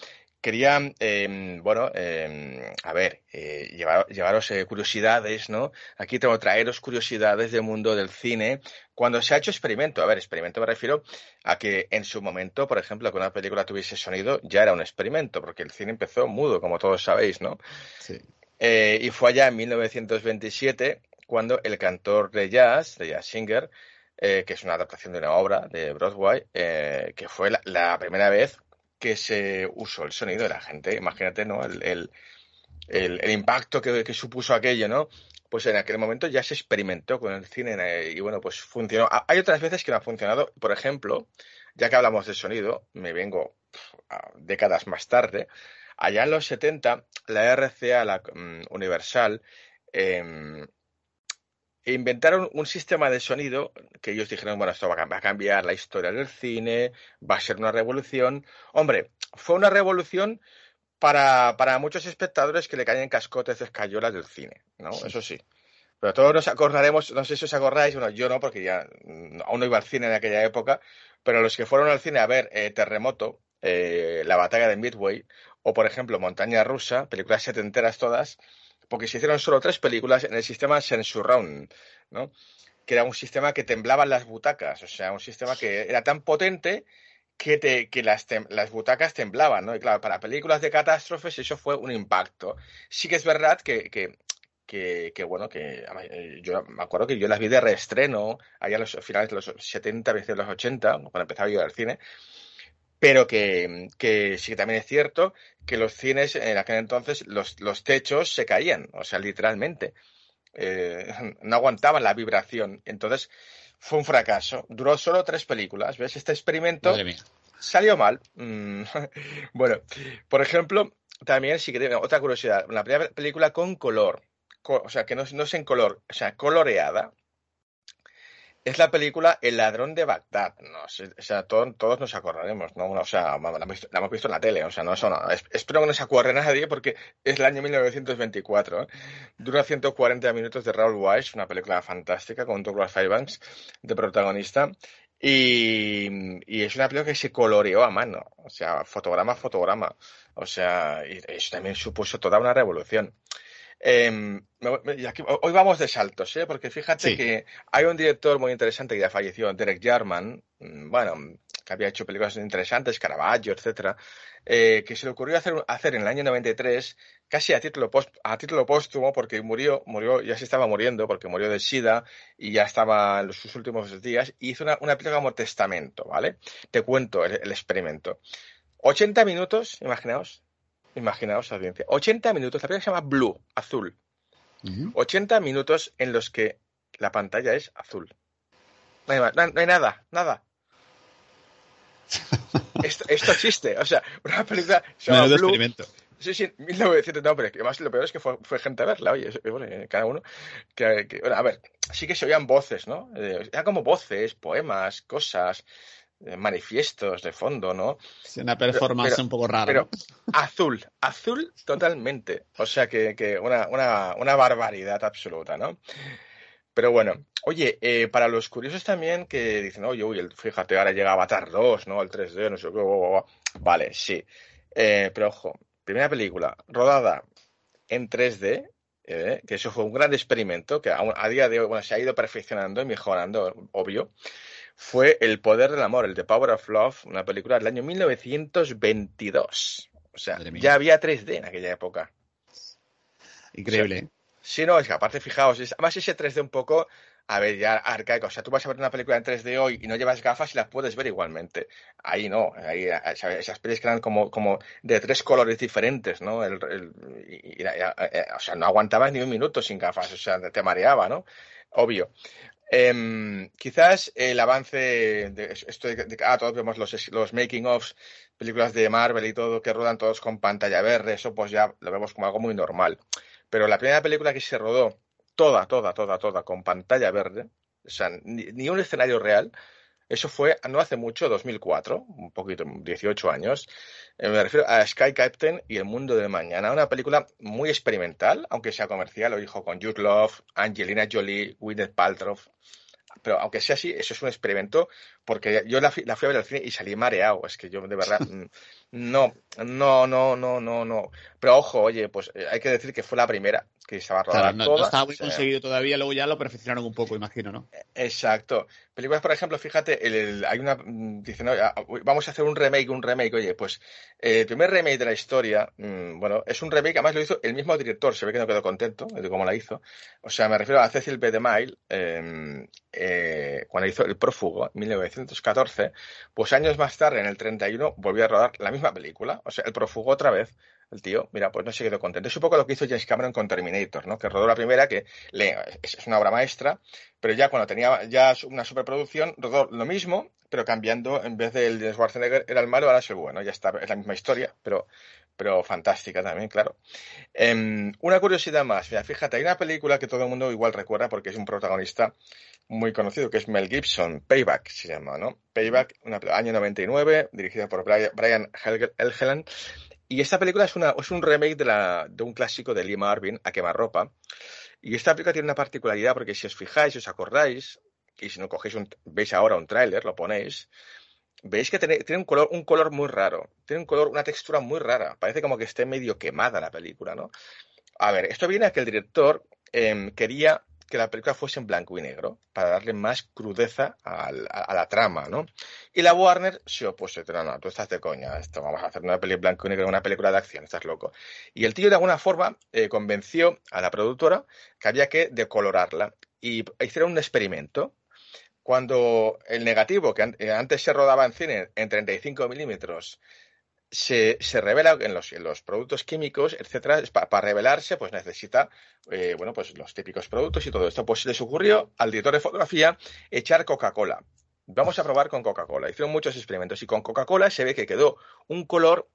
quería, eh, bueno, eh, a ver, eh, llevar, llevaros eh, curiosidades, ¿no? Aquí tengo que traeros curiosidades del mundo del cine cuando se ha hecho experimento. A ver, experimento me refiero a que en su momento, por ejemplo, que una película tuviese sonido ya era un experimento, porque el cine empezó mudo, como todos sabéis, ¿no? Sí. Eh, y fue allá en 1927 cuando el cantor de jazz, de Jazz Singer, que es una adaptación de una obra de Broadway, eh, que fue la, la, primera vez que se usó el sonido de la gente. Imagínate, ¿no? El, el, impacto que, supuso aquello, ¿no? Pues en aquel momento ya se experimentó con el cine eh, y bueno, pues funcionó. Hay otras veces que no ha funcionado. Por ejemplo, ya que hablamos de sonido, me vengo décadas más tarde. Allá en los 70, la RCA, la um, Universal, eh, inventaron un sistema de sonido que ellos dijeron, bueno, esto va a cambiar la historia del cine, va a ser una revolución. Hombre, fue una revolución para, para muchos espectadores que le caen cascotes de escayolas del cine, ¿no? Sí. Eso sí. Pero todos nos acordaremos, no sé si os acordáis, bueno, yo no, porque ya aún no iba al cine en aquella época, pero los que fueron al cine a ver eh, Terremoto, eh, La batalla de Midway, o por ejemplo Montaña Rusa, películas setenteras todas, porque se hicieron solo tres películas en el sistema Sensurround, ¿no? Que era un sistema que temblaban las butacas, o sea, un sistema que era tan potente que, te, que las, las, butacas temblaban, ¿no? Y claro, para películas de catástrofes eso fue un impacto. Sí que es verdad que, que, que, bueno, que yo me acuerdo que yo las vi de reestreno allá a los finales de los 70, de los 80, cuando empezaba yo al cine, pero que, que, sí que también es cierto que los cines en aquel entonces los, los techos se caían, o sea, literalmente. Eh, <laughs> no aguantaban la vibración. Entonces fue un fracaso. Duró solo tres películas. ¿Ves? Este experimento salió mal. Mm. <laughs> bueno, por ejemplo, también sí que otra curiosidad. La primera película con color. O sea, que no, no es en color, o sea, coloreada es la película El ladrón de Bagdad. ¿no? O sea, todo, todos nos acordaremos, ¿no? O sea, la la hemos, visto, en la tele, o sea, no, eso no. Espero que no se acuerde nadie porque es el año 1924. ¿eh? Dura 140 minutos de Raúl Weiss, una película fantástica con Douglas Fairbanks de protagonista. Y, y, es una película que se coloreó a mano, o sea, fotograma a fotograma. O sea, y eso también supuso toda una revolución. Em, hoy vamos de saltos, ¿eh? porque fíjate que hay un director muy interesante que ya falleció, Derek Jarman, mm, bueno, que había hecho películas interesantes, Caravaggio, etcétera, eh, que se le ocurrió hacer, hacer en el año 93, casi a título, a título póstumo, porque murió, murió, ya se estaba muriendo, porque murió de SIDA y ya estaba en sus últimos días, y hizo una, una película como testamento, ¿vale? Te cuento el, experimento. 80 minutos, imaginaos, imaginaos, audiencia, 80 minutos, la película se llama Blue, azul. 80 minutos en los que la pantalla es azul. no hay nada, nada. <laughs> esto, existe. O sea, una película se llama Blue. experimento. Sí, sí, 1900, no, pero además lo peor es que fue, gente a verla, oye, bueno, cada uno. Que, a ver, sí que se oían voces, ¿no? Eh, era como voces, poemas, cosas, manifiestos de fondo, ¿no? Es una performance un poco rara. Pero <laughs> azul, azul totalmente. O sea que, que una, una, una barbaridad absoluta, ¿no? Pero bueno, oye, eh, para los curiosos también que dicen, oye, uy, fíjate, ahora llega Avatar 2, ¿no? El 3D, no sé qué. Vale, sí. Eh, pero ojo, primera película rodada en 3D, eh, que eso fue un gran experimento que a, día de hoy bueno, se ha ido perfeccionando y mejorando, obvio, fue El Poder del Amor, el The Power of Love, una película del año 1922. O sea, ya había 3D en aquella época. Increíble. Sí, no, es que aparte, fijaos, es, además ese 3D un poco, a ver, ya arcaico. O sea, tú vas a ver una película en 3D hoy y no llevas gafas y las puedes ver igualmente. Ahí no, ahí esas películas que eran como, como de tres colores diferentes, ¿no? El, o sea, no aguantabas ni un minuto sin gafas, o sea, te mareaba, ¿no? Obvio. Em, quizás el avance de esto de, que ah, todos vemos los, los making ofs, películas de Marvel y todo que rodan todos con pantalla verde, eso pues ya lo vemos como algo muy normal. Pero la primera película que se rodó, toda, toda, toda, toda, con pantalla verde, o sea, ni, un escenario real, eso fue no hace mucho, 2004, un poquito, 18 años. Eh, me refiero a Sky Captain y El Mundo de Mañana, una película muy experimental, aunque sea comercial, lo dijo con Jude Love, Angelina Jolie, Gwyneth Paltrow. Pero aunque sea así, eso es un experimento, porque yo la, la fui a ver al cine y salí mareado. Es que yo de verdad <laughs> no, no, no, no, no, no. Pero ojo, oye, pues eh, hay que decir que fue la primera que estaba rodada no, no, estaba muy conseguido todavía, luego ya lo perfeccionaron un poco, imagino, ¿no? Exacto. Películas, por ejemplo, fíjate, el, hay una. Mm, Dicen, ah, vamos a hacer un remake, un remake. Oye, pues el primer remake de la historia, mm, bueno, es un remake, además lo hizo el mismo director, se ve que no quedó contento de cómo la hizo. O sea, me refiero a Cecil B. DeMille, em, eh, cuando hizo El Prófugo, en 1914, pues años más tarde, en el 31, volvió a rodar la misma película. O sea, el prófugo otra vez. El tío, mira, pues no se quedó contento. Es un poco lo que hizo James Cameron con Terminator, ¿no? Que rodó la primera, que es una obra maestra, pero ya cuando tenía ya una superproducción, rodó lo mismo, pero cambiando, en vez del de Schwarzenegger era el malo, ahora es el bueno. Ya está, es la misma historia, pero, pero fantástica también, claro. Em, una curiosidad más, mira, fíjate, hay una película que todo el mundo igual recuerda porque es un protagonista muy conocido, que es Mel Gibson, Payback se llama, ¿no? Payback, una, año 99, dirigida por Brian Helgeland. Y esta película es, una, es un remake de, la, de un clásico de Lee Marvin, A quemarropa. Y esta película tiene una particularidad porque si os fijáis, si os acordáis, y si no cogéis un, veis ahora un tráiler, lo ponéis, veis que tiene, un color, un color muy raro, tiene un color, una textura muy rara, parece como que esté medio quemada la película, ¿no? A ver, esto viene a que el director em, quería que la película fuese en blanco y negro, para darle más crudeza a, la trama, ¿no? Y la Warner se opuso, no, no, tú estás de coña, esto vamos a hacer una película en blanco y negro, una película de acción, estás loco. Y el tío de alguna forma eh, convenció a la productora que había que decolorarla y hicieron un experimento. Cuando el negativo, que eh, antes se rodaba en cine en 35 milímetros, se, se revela en los, productos químicos, etcétera, para revelarse, pues necesita, eh, bueno, pues los típicos productos y todo esto. Pues les ocurrió al director de fotografía echar Coca-Cola. Vamos a probar con Coca-Cola. Hicieron muchos experimentos y con Coca-Cola se ve que quedó un color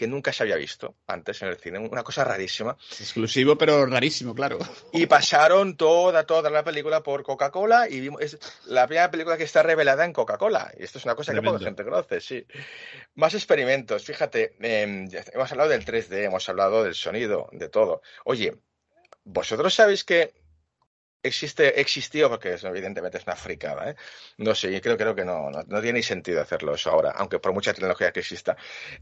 que nunca se había visto antes en el cine, una cosa rarísima. Exclusivo, pero rarísimo, claro. Y pasaron toda, toda la película por Coca-Cola y vimos, es la primera película que está revelada en Coca-Cola. Y esto es una cosa que poca gente conoce, sí. Más experimentos, fíjate, em, hemos hablado del 3D, hemos hablado del sonido, de todo. Oye, vosotros sabéis que existe, existió, porque evidentemente es una fricada, ¿eh? No sé, creo, creo que no, no, tiene ni sentido hacerlo eso ahora, aunque por mucha tecnología que exista.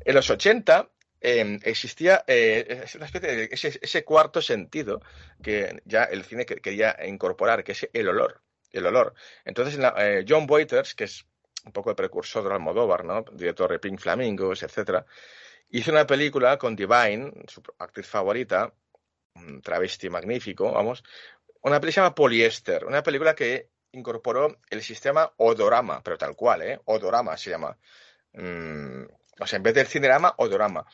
En los 80 eh, existía eh, es una especie de ese, cuarto sentido que ya el cine que- quería incorporar, que es el olor. El olor. Entonces, eh, John Waiters, que es un poco el precursor de Almodóvar, ¿no? Director de Pink Flamingos, etcétera, hizo una película con Divine, su actriz favorita, un travesti magnífico, vamos, una película que se llama Polyester, una película que incorporó el sistema odorama, pero tal cual, ¿eh? Odorama se llama. Mm, o sea, en vez del cinerama, odorama.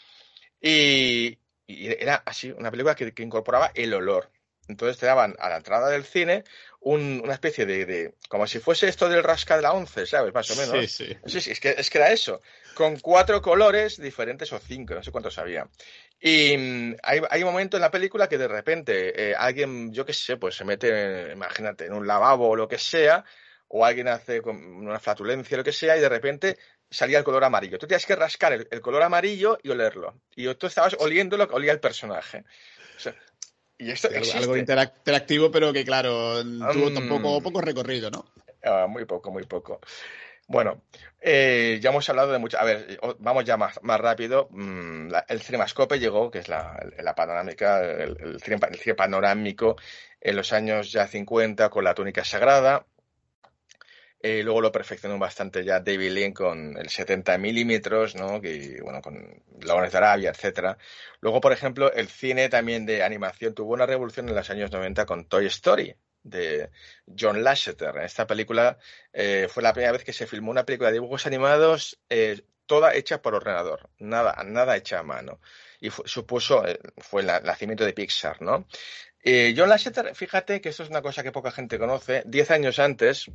Y, y era así, una película que, que incorporaba el olor. Entonces te daban a la entrada del cine un- una especie de, de- como si fuese esto del rasca de la once, ¿sabes? Más o menos. Sí, sí. Sí, sí, es que, es que era eso, con cuatro colores diferentes o cinco, no sé cuántos había. Y mm, hay, hay un momento en la película que de repente eh, alguien, yo qué sé, pues se mete, imagínate, en un lavabo o lo que sea, o alguien hace una flatulencia, lo que sea, y de repente salía el color amarillo. Tú tenías que rascar el, el color amarillo y olerlo. Y tú estabas oliendo lo que olía el personaje. O sea, y esto Algo, existe. algo interac- interactivo, pero que claro, tuvo Mm. tampoco poco recorrido, ¿no? Ah, muy poco, muy poco. Bueno, eh, ya hemos hablado de mucho. A ver, vamos ya más, más rápido. Mm, la- el Cinemascope llegó, que es la, panorámica, el, cine, panorámico en los años ya 50 con la túnica sagrada. Eh, luego lo perfeccionó bastante ya David Lean con el 70 milímetros, ¿no? Que, bueno, con Lawrence de Arabia, etcétera. Luego, por ejemplo, el cine también de animación tuvo una revolución en los años 90 con Toy Story, de John Lasseter. Esta película eh, fue la primera vez que se filmó una película de dibujos animados eh, toda hecha por ordenador, nada, nada hecha a mano. Y fu- supuso, eh, fue el na- nacimiento de Pixar, ¿no? Eh, John Lasseter, fíjate que esto es una cosa que poca gente conoce, diez años antes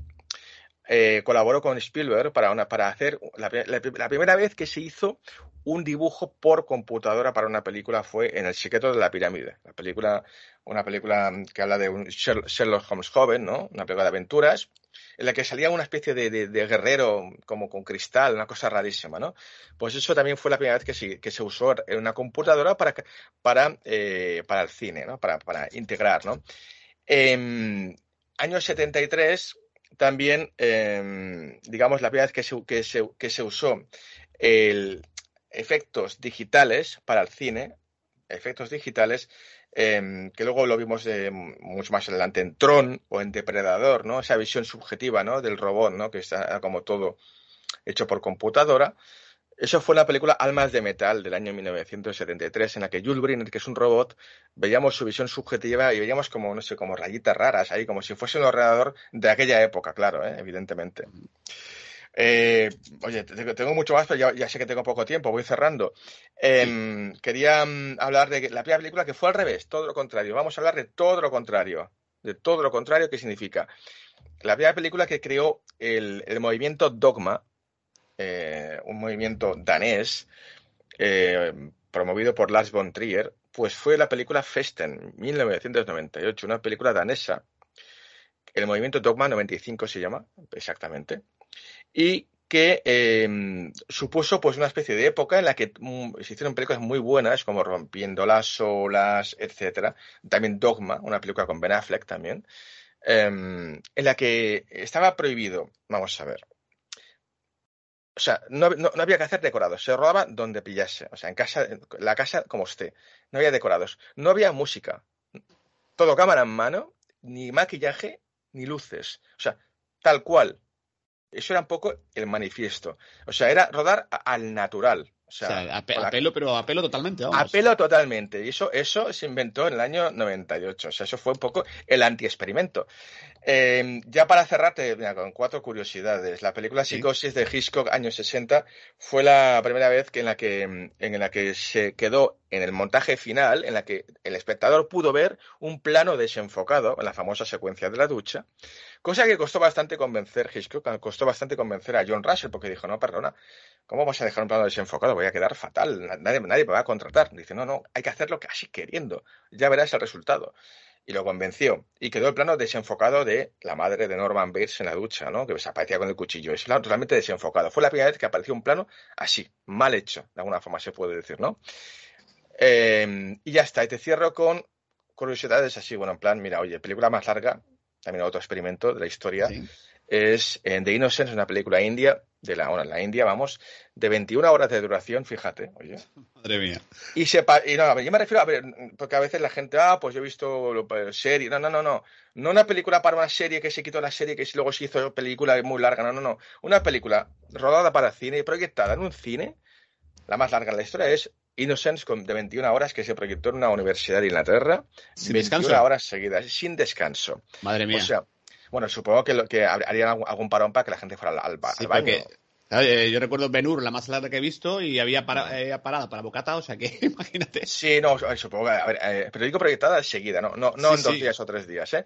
eh, colaboró con Spielberg para, para hacer la, pri- la pri- la primera vez que se hizo un dibujo por computadora para una película fue en El secreto de la pirámide. La película, una película que habla de un Sher- Sherlock Holmes joven, ¿no? Una película de aventuras, en la que salía una especie de, guerrero como con cristal, una cosa rarísima, ¿no? Pues eso también fue la primera vez que se, que se usó en una computadora para, para, eh, para el cine, ¿no? Para, para integrar, ¿no? En año 73 también, eh, digamos, la primera vez que se, que se, que se usó el efectos digitales para el cine, efectos digitales, eh, que luego lo vimos eh, mucho más adelante en Tron o en Depredador, ¿no? Esa visión subjetiva, ¿no? Del robot, ¿no? Que está como todo hecho por computadora. Eso fue la película Almas de Metal del año 1973, en la que Jules Briner, que es un robot, veíamos su visión subjetiva y veíamos como, no sé, como rayitas raras ahí, como si fuese un ordenador de aquella época, claro, ¿eh? evidentemente. Eh, oye, te- tengo mucho más, pero ya, ya sé que tengo poco tiempo, voy cerrando. Em, Quería mm, hablar de la primera película que fue al revés, todo lo contrario. Vamos a hablar de todo lo contrario. De todo lo contrario, ¿qué significa? La primera película que creó el, el movimiento Dogma, eh, un movimiento danés, eh, promovido por Lars von Trier, pues fue la película Festen, 1998, una película danesa. El movimiento Dogma 95 se llama, exactamente. Y que eh, supuso pues una especie de época en la que mm, se hicieron películas muy buenas, como Rompiendo las olas, etcétera. También Dogma, una película con Ben Affleck también, eh, en la que estaba prohibido, vamos a ver, o sea, no, no- no había que hacer decorados, se rodaba donde pillase, o sea, en casa, en la casa como esté, no había decorados, no había música, todo cámara en mano, ni maquillaje, ni luces, o sea, tal cual. Eso era un poco el manifiesto. O sea, era rodar al natural. O O sea, a, pe- con a la- pelo, pero a pelo totalmente, vamos. a pelo totalmente. Y eso, eso se inventó en el año 98. O sea, eso fue un poco el anti-experimento. Eh, ya para cerrarte, mira, con cuatro curiosidades. La película Sí. Psicosis de Hitchcock, años 60, fue la primera vez que en la que, en la que se quedó en el montaje final, en la que el espectador pudo ver un plano desenfocado en la famosa secuencia de la ducha. Cosa que costó bastante convencer Hitchcock, costó bastante convencer a John Russell, porque dijo, no, perdona, ¿cómo vas a dejar un plano desenfocado? Voy a quedar fatal, na- nadie, nadie me va a contratar. Dice, no, no, hay que hacerlo casi queriendo, ya verás el resultado. Y lo convenció. Y quedó el plano desenfocado de la madre de Norman Bates en la ducha, ¿no? Que desaparecía con el cuchillo. Es totalmente desenfocado. Fue la primera vez que apareció un plano así, mal hecho, de alguna forma se puede decir, ¿no? Eh, y ya está, y te cierro con curiosidades así, bueno, en plan, mira, oye, película más larga, también otro experimento de la historia, Sí. es en The Innocents, una película india, de la, bueno, en la India, vamos, de 21 horas de duración, fíjate, oye. Madre mía. Y se y no, yo me refiero a ver, porque a veces la gente, ah, pues yo he visto lo- pues, serie, no, no, no, no, no una película para una serie que se quitó la serie que luego se hizo película muy larga, no, no, no, una película rodada para cine y proyectada en un cine, la más larga de la historia es Innocence con, de 21 horas que se proyectó en una universidad de Inglaterra, Sin 21 descanso. horas seguidas, sin descanso. Madre mía. O sea, bueno, supongo que, lo, que harían algún, algún parón para que la gente fuera al, al Sí, al baño. porque, claro, eh, yo recuerdo Ben Hur, la más larga que he visto, y había para- eh, parada para bocata, o sea que <laughs> imagínate. Sí, no, supongo que, a ver, eh, pero digo proyectada enseguida, no, no, no Sí, en dos sí. días o tres días, ¿eh?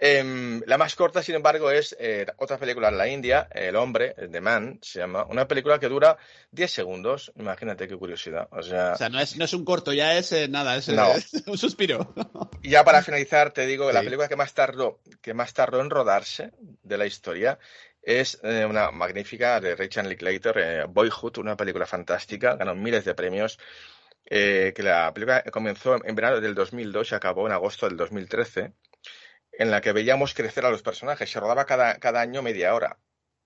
Em, la más corta, sin embargo, es eh, otra película en la India, El Hombre, The Man, se llama, una película que dura 10 segundos, imagínate qué curiosidad, o sea, O sea, no es, no es un corto, ya es nada, es, No. <laughs> es un suspiro. <laughs> ya para finalizar te digo que la Sí. película que más tardó, que más tardó en rodarse de la historia es eh, una magnífica de Rachel Linklater, eh, Boyhood, una película fantástica, ganó miles de premios, eh, que la película comenzó en verano del 2002 y acabó en agosto del 2013, en la que veíamos crecer a los personajes. Se rodaba cada, cada año media hora.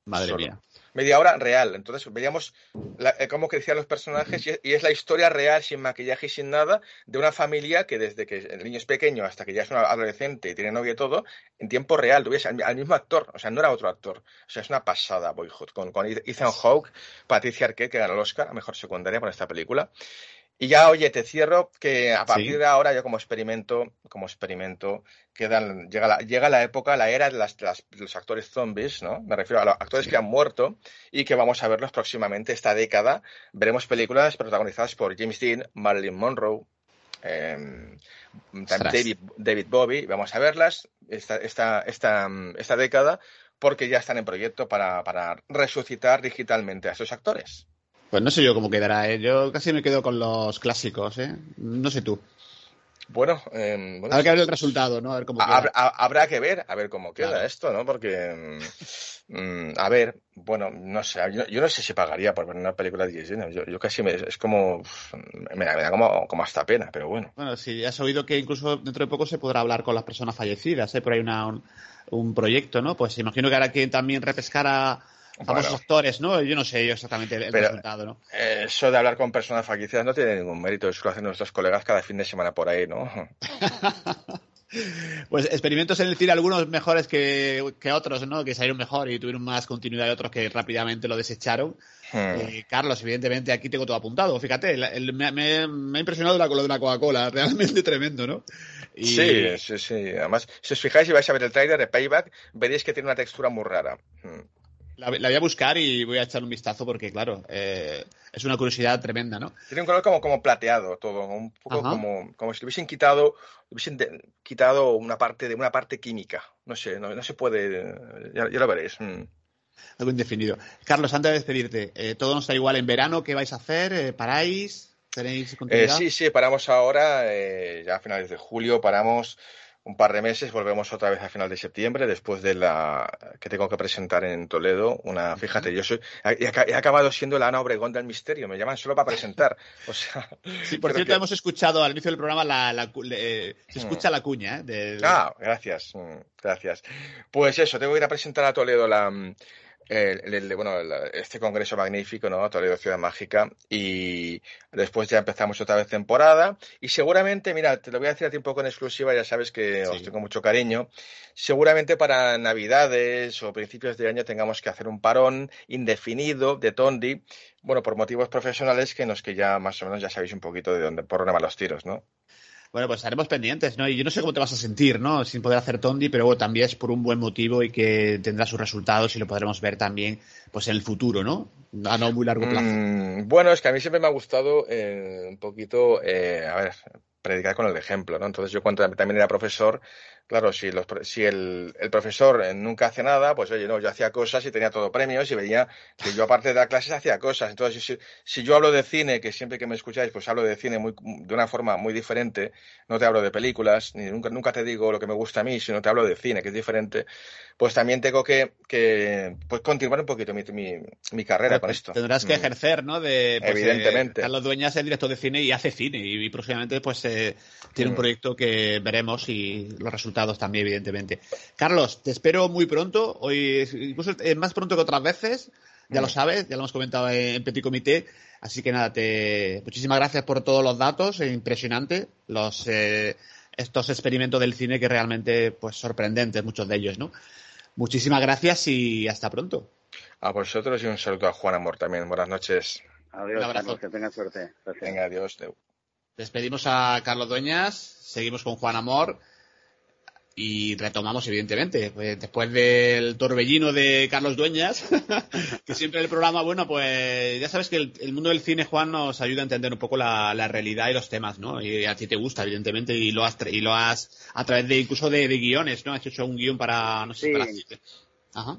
Madre Solo. mía. Media hora real. Entonces veíamos la- eh, cómo crecían los personajes y, y es la historia real, sin maquillaje y sin nada, de una familia que desde que el niño es pequeño hasta que ya es un adolescente y tiene novia y todo, en tiempo real, tuviese al, al mismo actor. O sea, no era otro actor. O sea, es una pasada Boyhood. Con, con Ethan Hawke, Patricia Arquette, que ganó el Oscar a Mejor Secundaria por esta película. Y ya, oye, te cierro que a partir Sí. de ahora, yo como experimento, como experimento, quedan, llega, la, llega la época, la era de, las, los actores zombies, ¿no? Me refiero a los actores que han muerto y que vamos a verlos próximamente esta década. Veremos películas protagonizadas por James Dean, Marilyn Monroe, eh, Ostras. David, David Bowie. Vamos a verlas esta, esta, esta, esta década porque ya están en proyecto para, para resucitar digitalmente a esos actores. Pues no sé yo cómo quedará, ¿eh? Yo casi me quedo con los clásicos, ¿eh? No sé tú. Bueno, eh, bueno, Habrá que ver el resultado, ¿no? A ver cómo queda. Habrá, ha- habrá que ver, a ver cómo queda Claro. esto, ¿no? Porque, mm, mm, a ver, bueno, no sé, yo, yo no sé si pagaría por ver una película de Disney. Yo, yo casi me, es como, me, da me da como, como hasta pena, pero bueno. Bueno, sí, has oído que incluso dentro de poco se podrá hablar con las personas fallecidas, ¿eh? Por ahí una, un, un proyecto, ¿no? Pues imagino que hará que también repescar a famosos Bueno. actores, ¿no? Yo no sé yo exactamente el, Pero- resultado, ¿no? Eh, Eso de hablar con personas fallecidas no tiene ningún mérito, eso lo hacen nuestros colegas cada fin de semana por ahí, ¿no? <laughs> Pues experimentos en el cine, algunos mejores que, que otros, ¿no? Que salieron mejor y tuvieron más continuidad y otros que rápidamente lo desecharon. Hmm. Eh, Carlos, evidentemente, aquí tengo todo apuntado. Fíjate, el- el- me, me- me ha impresionado la, lo de la Coca-Cola, <laughs> realmente tremendo, ¿no? Y- Sí, sí, sí. Además, si os fijáis y vais a ver el trailer de Payback, veréis que tiene una textura muy rara. Hmm. La, la voy a buscar y voy a echar un vistazo porque, claro, eh, es una curiosidad tremenda, ¿no? Tiene un color como, como plateado todo, un poco Ajá. como, como si le hubiesen quitado, le hubiesen de- quitado una parte de una parte química. No sé, no, no se puede, ya, ya lo veréis. Mm. Algo indefinido. Carlos, antes de despedirte, eh, todo no está igual en verano. ¿Qué vais a hacer? Eh, ¿Paráis? ¿Tenéis Eh, continuidad? sí, sí, paramos ahora, eh, ya a finales de julio, paramos un par de meses, volvemos otra vez a final de septiembre, después de la que tengo que presentar en Toledo. Una, fíjate, yo soy, he, aca- he acabado siendo la Ana Obregón del misterio, me llaman solo para presentar. <laughs> O sea, Sí, por cierto, que- hemos escuchado al inicio del programa la, la eh, se escucha la cuña, ¿eh? Ah, gracias, mm, gracias. Pues eso, tengo que ir a presentar a Toledo la, mm, el- el- bueno, el- este congreso magnífico, ¿no? Toledo Ciudad Mágica. Y después ya empezamos otra vez temporada. Y seguramente, mira, te lo voy a decir a ti un poco en exclusiva, ya sabes que os tengo mucho cariño. Seguramente para Navidades o principios de año tengamos que hacer un parón indefinido de Tondi. Bueno, por motivos profesionales que en los que ya más o menos ya sabéis un poquito de dónde, por dónde van los tiros, ¿no? Bueno, pues estaremos pendientes, ¿no? Y yo no sé cómo te vas a sentir, ¿no? Sin poder hacer Tondi, pero también es por un buen motivo y que tendrá sus resultados y lo podremos ver también, pues en el futuro, ¿no? A no muy largo plazo. Mm, bueno, es que a mí siempre me ha gustado eh, un poquito, eh, a ver, predicar con el ejemplo, ¿no? Entonces yo cuando también era profesor, claro, si, los, pro- si el, el profesor eh, nunca hace nada, pues oye, no, yo hacía cosas y tenía todo premios y veía que yo aparte de dar clases hacía cosas. Entonces, si, si yo hablo de cine, que siempre que me escucháis, pues hablo de cine muy, de una forma muy diferente, no te hablo de películas, ni nunca, nunca te digo lo que me gusta a mí, sino te hablo de cine, que es diferente, pues también tengo que, que pues continuar un poquito mi, mi, mi carrera con esto. Tendrás que Mm. ejercer, ¿no? De, pues, Evidentemente. eh, Carlos Dueñas es director de cine y hace cine y, y próximamente pues eh, tiene un Mm. proyecto que veremos y los resultados resultados también, evidentemente. Carlos, te espero muy pronto, hoy incluso eh, más pronto que otras veces, ya lo sabes, ya lo hemos comentado en Petit Comité, así que nada, te muchísimas gracias por todos los datos, es impresionante los eh, estos experimentos del cine que realmente pues sorprendentes muchos de ellos, ¿no? Muchísimas gracias y hasta pronto. A vosotros y un saludo a Juan Amor también. Buenas noches. Adiós, Un abrazo. Carlos, que tengas suerte. Gracias. Venga, adiós. Deu. Despedimos a Carlos Dueñas, seguimos con Juan Amor y retomamos, evidentemente, pues, después del torbellino de Carlos Dueñas, <laughs> que siempre el programa, bueno, pues ya sabes que el, el mundo del cine, Juan, nos ayuda a entender un poco la, la realidad y los temas, ¿no? Y a ti te gusta, evidentemente, y lo has, y lo has a través de incluso de, de guiones, ¿no? Has hecho un guion para, no sé, Sí. para Ajá.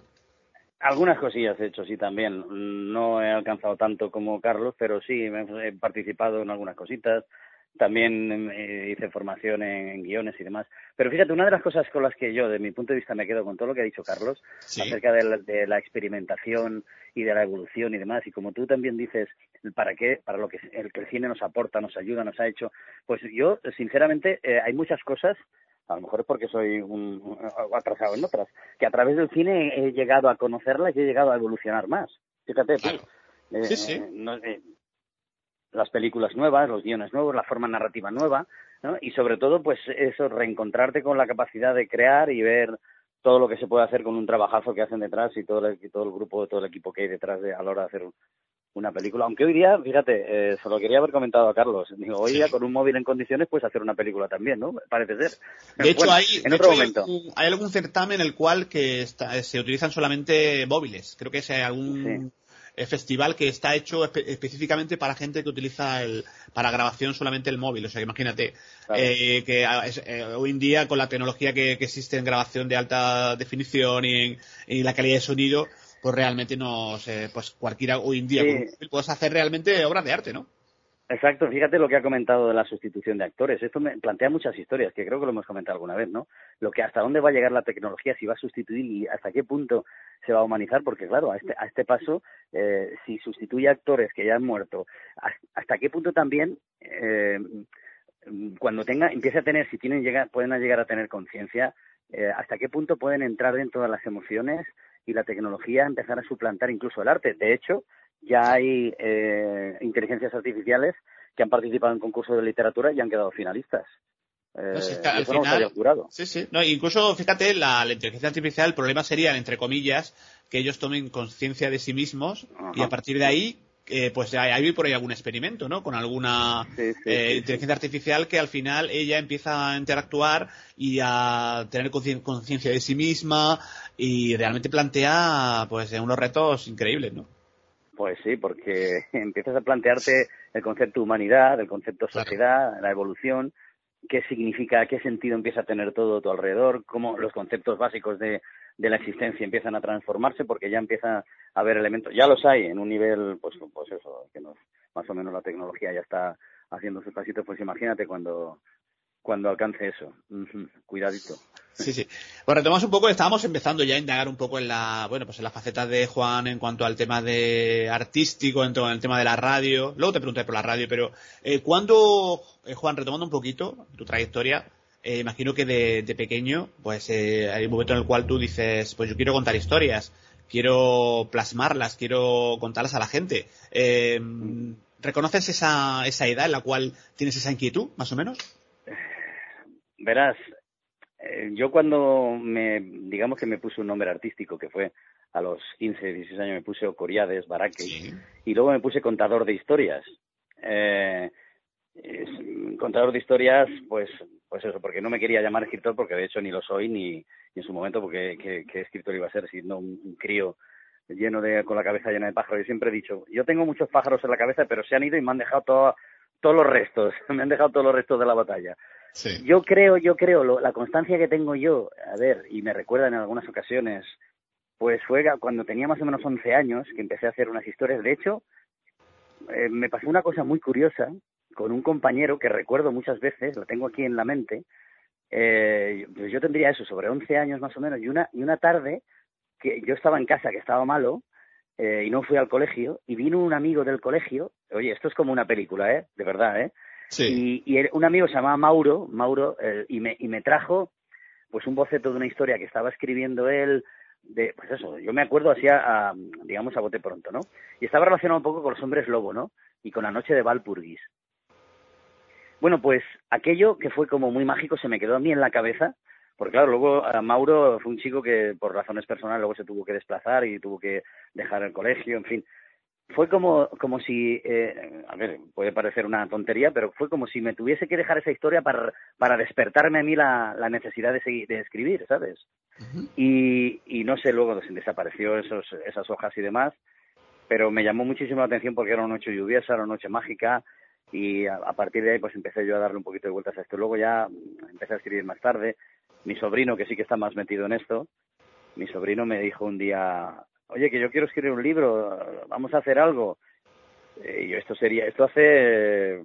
Algunas cosillas he hecho, sí, también. No he alcanzado tanto como Carlos, pero sí, he participado en algunas cositas. También eh, hice formación en, en guiones y demás. Pero fíjate, una de las cosas con las que yo, de mi punto de vista, me quedo con todo lo que ha dicho Carlos Sí. acerca de la, de la experimentación y de la evolución y demás. Y como tú también dices, ¿para qué? Para lo que el, que el cine nos aporta, nos ayuda, nos ha hecho. Pues yo, sinceramente, eh, hay muchas cosas a lo mejor es porque soy un, atrasado en otras, que a través del cine he llegado a conocerlas y he llegado a evolucionar más. Fíjate, pues, eh, Sí, sí. no- eh, las películas nuevas, los guiones nuevos, la forma narrativa nueva, ¿no? Y sobre todo, pues eso, reencontrarte con la capacidad de crear y ver todo lo que se puede hacer con un trabajazo que hacen detrás y todo el, y todo el grupo, todo el equipo que hay detrás de, a la hora de hacer un- una película. Aunque hoy día, fíjate, eh, se lo quería haber comentado a Carlos. Digo, hoy día con un móvil en condiciones puedes hacer una película también, ¿no? Parece ser. De hecho, Bueno, hay, en de otro hecho, hay algún, hay algún certamen en el cual que está- se utilizan solamente móviles. Creo que es algún eh, festival que está hecho espe- específicamente para gente que utiliza el, para grabación solamente el móvil. O sea, que imagínate Claro. eh, que ah, eh, hoy en día con la tecnología que, que existe en grabación de alta definición y en, y la calidad de sonido, pues realmente nos, eh, pues cualquiera hoy en día Sí. con un móvil puedes hacer realmente obras de arte, ¿no? Exacto, fíjate lo que ha comentado de la sustitución de actores. Esto me plantea muchas historias, que creo que lo hemos comentado alguna vez, ¿no? Lo que hasta dónde va a llegar la tecnología, si va a sustituir y hasta qué punto se va a humanizar, porque claro, a este, a este paso, eh, si sustituye actores que ya han muerto, ¿has- hasta qué punto también, eh, cuando tenga, empiece a tener, si tienen llegar, pueden llegar a tener conciencia, eh, hasta qué punto pueden entrar dentro de las emociones y la tecnología empezar a suplantar incluso el arte. De hecho, ya hay eh, inteligencias artificiales que han participado en concursos de literatura y han quedado finalistas. Eh, No, si es que y al no final- jurado. Sí, sí. No, incluso, fíjate, la, la inteligencia artificial, el problema sería, entre comillas, que ellos tomen conciencia de sí mismos y a partir de ahí, eh, pues hay, hay por ahí algún experimento, ¿no? Con alguna eh, inteligencia artificial que al final ella empieza a interactuar y a tener concien- conciencia de sí misma y realmente plantea, pues, unos retos increíbles, ¿no? Pues sí, porque <laughs> empiezas a plantearte el concepto humanidad, el concepto sociedad, la evolución, qué significa, qué sentido empieza a tener todo a tu alrededor, cómo los conceptos básicos de, de la existencia empiezan a transformarse porque ya empieza a haber elementos, ya los hay en un nivel, pues, pues eso, que nos, más o menos la tecnología ya está haciendo sus pasitos, pues imagínate cuando, cuando alcance eso. Cuidadito. Sí, sí. Bueno, retomamos un poco, estábamos empezando ya a indagar un poco en la, bueno, pues en la faceta de Juan en cuanto al tema de artístico, en el tema de la radio. Luego te pregunté por la radio, pero eh, ¿cuándo, eh, Juan, retomando un poquito tu trayectoria, eh, imagino que de, pequeño, pues eh, hay un momento en el cual tú dices, pues yo quiero contar historias, quiero plasmarlas, quiero contarlas a la gente. ¿Reconoces esa, esa edad en la cual tienes esa inquietud, más o menos? Verás, eh, yo cuando me, digamos que me puse un nombre artístico, que fue a los 15, 16 años, me puse Ocoriades, Baraque, y luego me puse contador de historias. Eh, es- contador de historias, pues, pues eso, porque no me quería llamar escritor, porque de hecho ni lo soy, ni, ni en su momento, porque ¿qué, qué escritor iba a ser, siendo un, un crío lleno de, con la cabeza llena de pájaros. Yo siempre he dicho, yo tengo muchos pájaros en la cabeza, pero se han ido y me han dejado todo- todos los restos, <laughs> me han dejado todos los restos de la batalla. Yo creo, yo creo, lo- la constancia que tengo yo, a ver, y me recuerda en algunas ocasiones, pues fue cuando tenía más o menos 11 años que empecé a hacer unas historias. De hecho, eh, me pasó una cosa muy curiosa con un compañero que recuerdo muchas veces, lo tengo aquí en la mente. Eh, pues yo tendría eso, sobre 11 años más o menos, y una, y una tarde que yo estaba en casa, que estaba malo, eh, y no fui al colegio, y vino un amigo del colegio, oye, esto es como una película, ¿eh? De verdad, ¿eh? Y, y él- un amigo se llamaba Mauro, Mauro, eh, y, me, y me trajo pues un boceto de una historia que estaba escribiendo él, de, pues eso, yo me acuerdo así, a, digamos, a bote pronto, ¿no? Y estaba relacionado un poco con los hombres lobo, ¿no? Y con la noche de Valpurgis. Bueno, pues aquello que fue como muy mágico se me quedó a mí en la cabeza, porque claro, luego Mauro fue un chico que por razones personales luego se tuvo que desplazar y tuvo que dejar el colegio, en fin. Fue como, como si, eh, a ver, puede parecer una tontería, pero fue como si me tuviese que dejar esa historia para, para despertarme a mí la, la necesidad de, seguir, de escribir, ¿sabes? y, y no sé, luego desapareció esos, esas hojas y demás, pero me llamó muchísimo la atención porque era una noche lluviosa, era una noche mágica, y a, partir de ahí pues empecé yo a darle un poquito de vueltas a esto. Luego ya empecé a escribir más tarde. Mi sobrino, que sí que está más metido en esto, mi sobrino me dijo un día, oye, que yo quiero escribir un libro, vamos a hacer algo. Eh, y esto sería, esto hace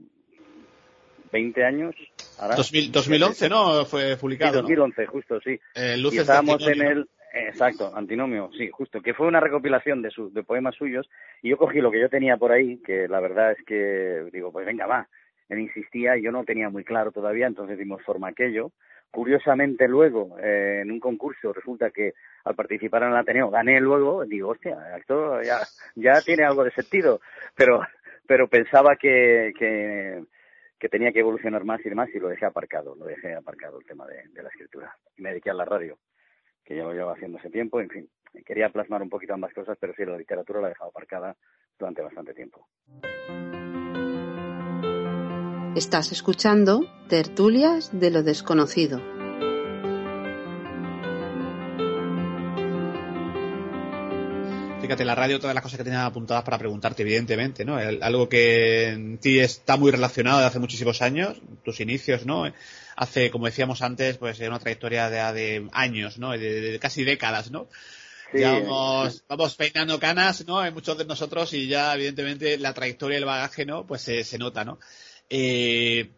20 años. Ahora, 2011, ¿no? Fue publicado. Sí, 2011, justo, sí. Eh, y estábamos en el, Exacto, Antinomio, sí, justo, que fue una recopilación de, de poemas suyos y yo cogí lo que yo tenía por ahí, que la verdad es que digo, pues venga, va. Él insistía y yo no tenía muy claro todavía, entonces dimos forma a aquello. Curiosamente luego, eh, en un concurso, resulta que al participar en el Ateneo gané luego, digo, hostia, esto ya, ya tiene algo de sentido, pero, pero pensaba que, que, tenía que evolucionar más y demás y lo dejé aparcado, lo dejé aparcado el tema de, la escritura. Y me dediqué a la radio que ya lo llevo haciendo ese tiempo, en fin, quería plasmar un poquito ambas cosas, pero sí, la literatura la he dejado aparcada durante bastante tiempo. Estás escuchando Tertulias de lo Desconocido. Fíjate, la radio, todas las cosas que tenía apuntadas para preguntarte, evidentemente, ¿no? Algo que en ti está muy relacionado de hace muchísimos años, tus inicios, ¿no? hace, como decíamos antes, pues una trayectoria de, años, ¿no? De, casi décadas, ¿no? Ya vamos, vamos, peinando canas, ¿no? En muchos de nosotros y ya, evidentemente, la trayectoria y el bagaje, ¿no? Pues se, nota, ¿no? Eh,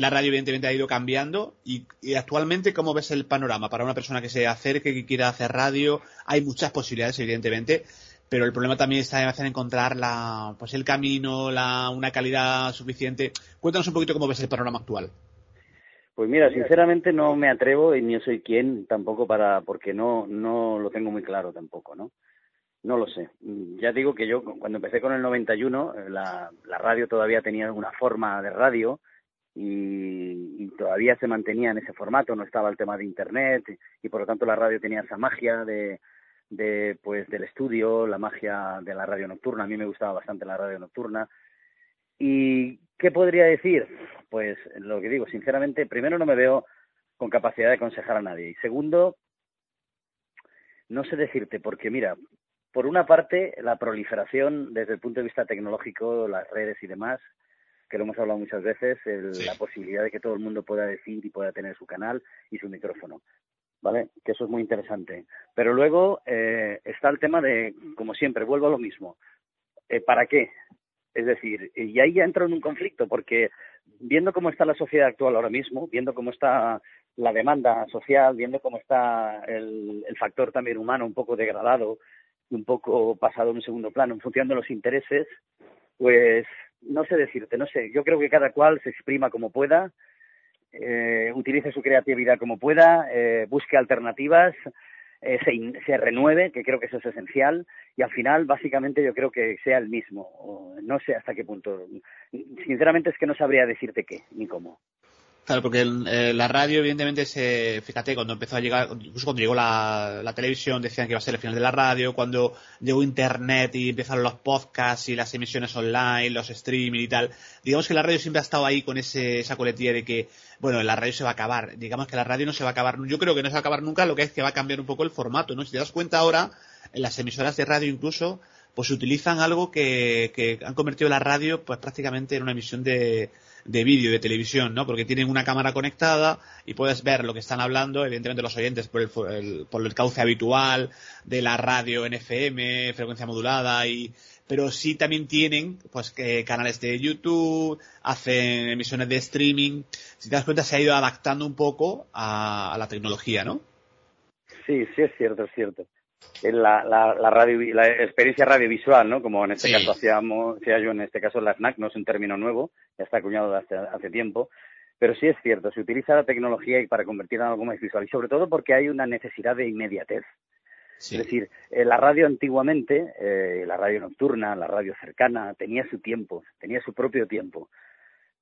la radio evidentemente ha ido cambiando y, actualmente cómo ves el panorama para una persona que se acerque, que quiera hacer radio, hay muchas posibilidades evidentemente, pero el problema también está en encontrar la, pues el camino, la, una calidad suficiente. Cuéntanos un poquito cómo ves el panorama actual. Pues mira, sinceramente no me atrevo y ni soy quien tampoco para, porque no, no lo tengo muy claro tampoco, ¿no? No lo sé. Ya digo que yo cuando empecé con el 91, eh, la, la radio todavía tenía una forma de radio y, y, todavía se mantenía en ese formato, no estaba el tema de internet y, por lo tanto la radio tenía esa magia de, de pues del estudio, la magia de la radio nocturna. A mí me gustaba bastante la radio nocturna y ¿Qué podría decir? Pues lo que digo, sinceramente, primero no me veo con capacidad de aconsejar a nadie. Y segundo, no sé decirte, porque mira, por una parte, la proliferación desde el punto de vista tecnológico, las redes y demás, que lo hemos hablado muchas veces, la posibilidad de que todo el mundo pueda decir y pueda tener su canal y su micrófono. ¿Vale? Que eso es muy interesante. Pero luego eh, está el tema de, como siempre, vuelvo a lo mismo. Eh, ¿Para qué? Es decir, y ahí ya entro en un conflicto, porque viendo cómo está la sociedad actual ahora mismo, viendo cómo está la demanda social, viendo cómo está el, factor también humano un poco degradado, un poco pasado en un segundo plano, en función de los intereses, pues no sé decirte, no sé. Yo creo que cada cual se exprima como pueda, eh, utilice su creatividad como pueda, eh, busque alternativas eh, se, renueve, que creo que eso es esencial, y al final, básicamente, yo creo que sea el mismo. No sé hasta qué punto. Sinceramente es que no sabría decirte qué ni cómo. Claro, porque eh, la radio, evidentemente, se, fíjate, cuando empezó a llegar, incluso cuando llegó la, televisión, decían que iba a ser el final de la radio, cuando llegó Internet y empezaron los podcasts y las emisiones online, los streaming y tal, digamos que la radio siempre ha estado ahí con ese, esa coletilla de que, bueno, la radio se va a acabar. Digamos que la radio no se va a acabar, yo creo que no se va a acabar nunca, lo que es que va a cambiar un poco el formato, ¿no? Si te das cuenta ahora, en las emisoras de radio incluso, pues utilizan algo que, que han convertido la radio, pues prácticamente en una emisión de, de vídeo, de televisión, ¿no? Porque tienen una cámara conectada y puedes ver lo que están hablando, evidentemente los oyentes por el, por el cauce habitual de la radio en FM, frecuencia modulada y pero sí también tienen pues que canales de YouTube, hacen emisiones de streaming. Si te das cuenta se ha ido adaptando un poco a, la tecnología, ¿no? Sí, sí es cierto, es cierto la, la, la, radio, la experiencia radiovisual, ¿no? Como en este caso hacíamos, hacía yo en este caso la SNAC, no es un término nuevo, ya está acuñado hace, hace tiempo. Pero sí es cierto, se utiliza la tecnología para convertirla en algo más visual y sobre todo porque hay una necesidad de inmediatez. Es decir, eh, la radio antiguamente, eh, la radio nocturna, la radio cercana, tenía su tiempo, tenía su propio tiempo.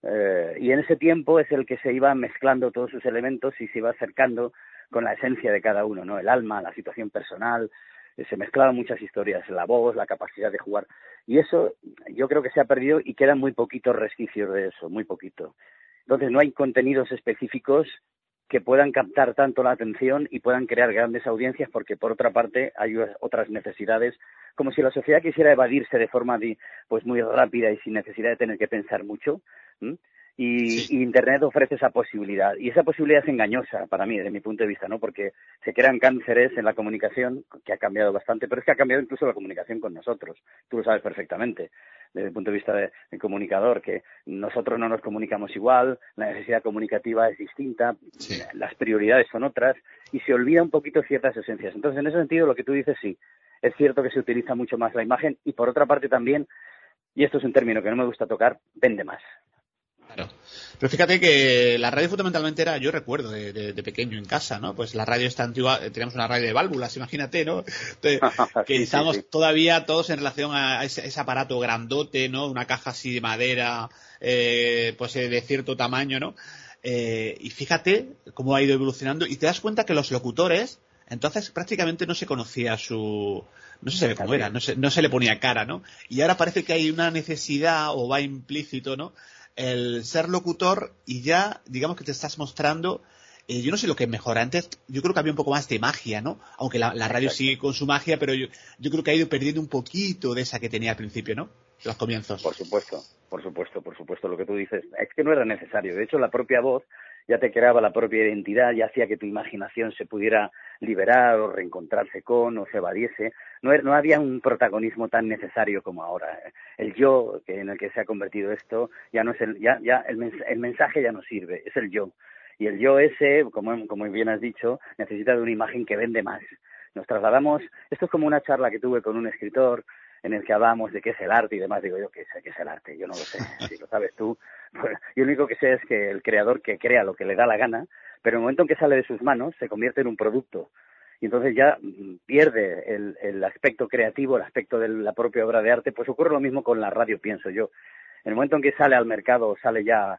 Eh, y en ese tiempo es el que se iba mezclando todos sus elementos y se iba acercando con la esencia de cada uno, ¿no? El alma, la situación personal, eh, se mezclaban muchas historias, la voz, la capacidad de jugar. Y eso yo creo que se ha perdido y quedan muy poquitos resquicios de eso, muy poquito. Entonces no hay contenidos específicos que puedan captar tanto la atención y puedan crear grandes audiencias porque por otra parte hay otras necesidades. Como si la sociedad quisiera evadirse de forma pues muy rápida y sin necesidad de tener que pensar mucho y, Internet ofrece esa posibilidad. Y esa posibilidad es engañosa para mí, desde mi punto de vista, ¿no? Porque se crean cánceres en la comunicación, que ha cambiado bastante, pero es que ha cambiado incluso la comunicación con nosotros. Tú lo sabes perfectamente, desde el punto de vista del de comunicador, que nosotros no nos comunicamos igual, la necesidad comunicativa es distinta, las prioridades son otras, y se olvida un poquito ciertas esencias. Entonces, en ese sentido, lo que tú dices, sí, es cierto que se utiliza mucho más la imagen, y por otra parte también, y esto es un término que no me gusta tocar, vende más. Pero fíjate que la radio fundamentalmente era, yo recuerdo de, pequeño en casa, ¿no? Pues la radio está antigua, eh, teníamos una radio de válvulas, imagínate, ¿no? <laughs> que estamos todavía todos en relación a ese, aparato grandote, ¿no? Una caja así de madera, eh, pues eh, de cierto tamaño, ¿no? y fíjate cómo ha ido evolucionando y te das cuenta que los locutores, entonces prácticamente no se conocía su, no se sabe cómo era, no se, no se le ponía cara, ¿no? Y ahora parece que hay una necesidad o va implícito, ¿no? El ser locutor y ya, digamos que te estás mostrando, eh, yo no sé lo que mejor, antes yo creo que había un poco más de magia, ¿no? Aunque la, radio sigue con su magia, pero yo, yo creo que ha ido perdiendo un poquito de esa que tenía al principio, ¿no? Los comienzos. Por supuesto, por supuesto, por supuesto, lo que tú dices. Es que no era necesario. De hecho, la propia voz ya te creaba la propia identidad, ya hacía que tu imaginación se pudiera liberar o reencontrarse con o se evadiese. No, no había un protagonismo tan necesario como ahora. El yo que en el que se ha convertido esto ya no es el, ya, ya el, el mensaje ya no sirve, es el yo. Y el yo ese, como, como bien has dicho, necesita de una imagen que vende más. Nos trasladamos, esto es como una charla que tuve con un escritor en el que hablamos de qué es el arte y demás, digo yo, ¿qué es, qué es el arte? Yo no lo sé, <laughs> si lo sabes tú. Yo lo único que sé es que el creador que crea lo que le da la gana, pero en el momento en que sale de sus manos se convierte en un producto. Y entonces ya mm, pierde el, el aspecto creativo, el aspecto de la propia obra de arte. Pues ocurre lo mismo con la radio, pienso yo. En el momento en que sale al mercado, sale ya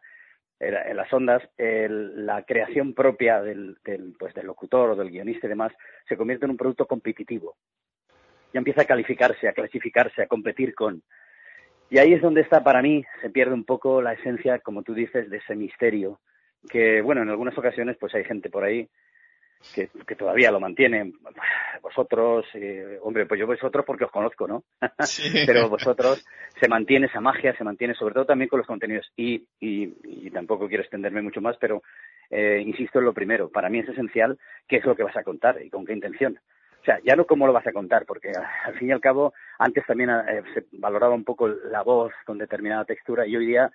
en las ondas, el, la creación propia del, del, pues, del locutor o del guionista y demás se convierte en un producto competitivo ya empieza a calificarse, a clasificarse, a competir con. Y ahí es donde está para mí, se pierde un poco la esencia, como tú dices, de ese misterio, que bueno, en algunas ocasiones pues hay gente por ahí que, que todavía lo mantiene. Vosotros, eh, hombre, pues yo vosotros porque os conozco, ¿no? <laughs> Pero vosotros se mantiene esa magia, se mantiene sobre todo también con los contenidos. Y, y, y tampoco quiero extenderme mucho más, pero eh, insisto en lo primero, para mí es esencial qué es lo que vas a contar y con qué intención. O sea, ya no cómo lo vas a contar, porque al fin y al cabo antes también eh, se valoraba un poco la voz con determinada textura y hoy día,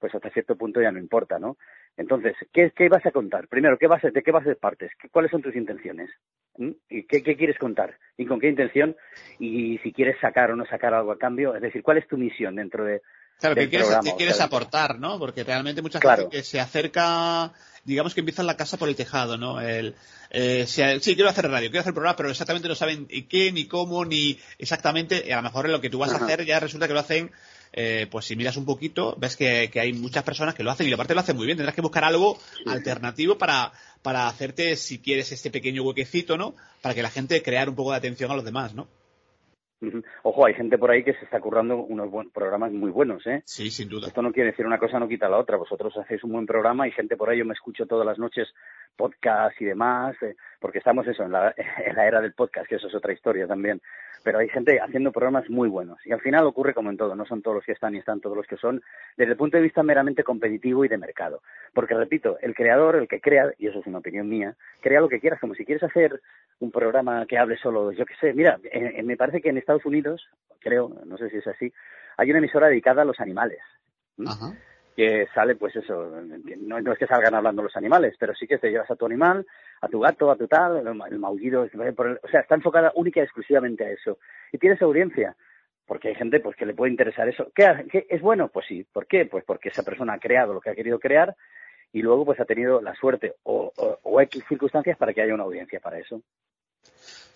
pues hasta cierto punto ya no importa, ¿no? Entonces, ¿qué, qué vas a contar? Primero, ¿qué vas a, ¿de qué vas a partes? ¿Cuáles son tus intenciones? ¿Mm? ¿Y qué, qué, quieres contar? ¿Y con qué intención? Y si quieres sacar o no sacar algo a cambio, es decir, ¿cuál es tu misión dentro de, Claro, ¿qué quieres, ¿qué quieres aportar, no? Porque realmente mucha gente que se acerca, digamos que empieza la casa por el tejado, ¿no? El, eh, sí, quiero hacer radio, quiero hacer programa, pero exactamente no saben qué, ni cómo, ni exactamente, a lo mejor en lo que tú vas a hacer ya resulta que lo hacen, eh, pues si miras un poquito, ves que, hay muchas personas que lo hacen y aparte lo hacen muy bien. Tendrás que buscar algo alternativo para, para hacerte, si quieres, este pequeño huequecito, ¿no? Para que la gente crear un poco de atención a los demás, ¿no? Ojo, hay gente por ahí que se está currando unos buen, programas muy buenos, ¿eh? Sí, sin duda. Esto no quiere decir una cosa, no quita la otra. Vosotros hacéis un buen programa y gente por ahí, yo me escucho todas las noches podcast y demás, eh, porque estamos eso, en la, <laughs> en la era del podcast, que eso es otra historia también. Pero hay gente haciendo programas muy buenos. Y al final ocurre como en todo, no son todos los que están ni están todos los que son, desde el punto de vista meramente competitivo y de mercado. Porque, repito, el creador, el que crea, y eso es una opinión mía, crea lo que quieras, como si quieres hacer un programa que hable solo, yo qué sé, mira, me parece que en Estados Unidos, creo, no sé si es así, hay una emisora dedicada a los animales. Que sale, pues eso, no, es que salgan hablando los animales, pero sí que te llevas a tu animal, a tu gato, a tu tal, el, maullido, o sea, está enfocada única y exclusivamente a eso. Y tienes audiencia, porque hay gente pues que le puede interesar eso. ¿Qué, ¿Qué, es bueno? Pues sí. ¿Por qué? Pues porque esa persona ha creado lo que ha querido crear y luego pues ha tenido la suerte o, o, circunstancias para que haya una audiencia para eso.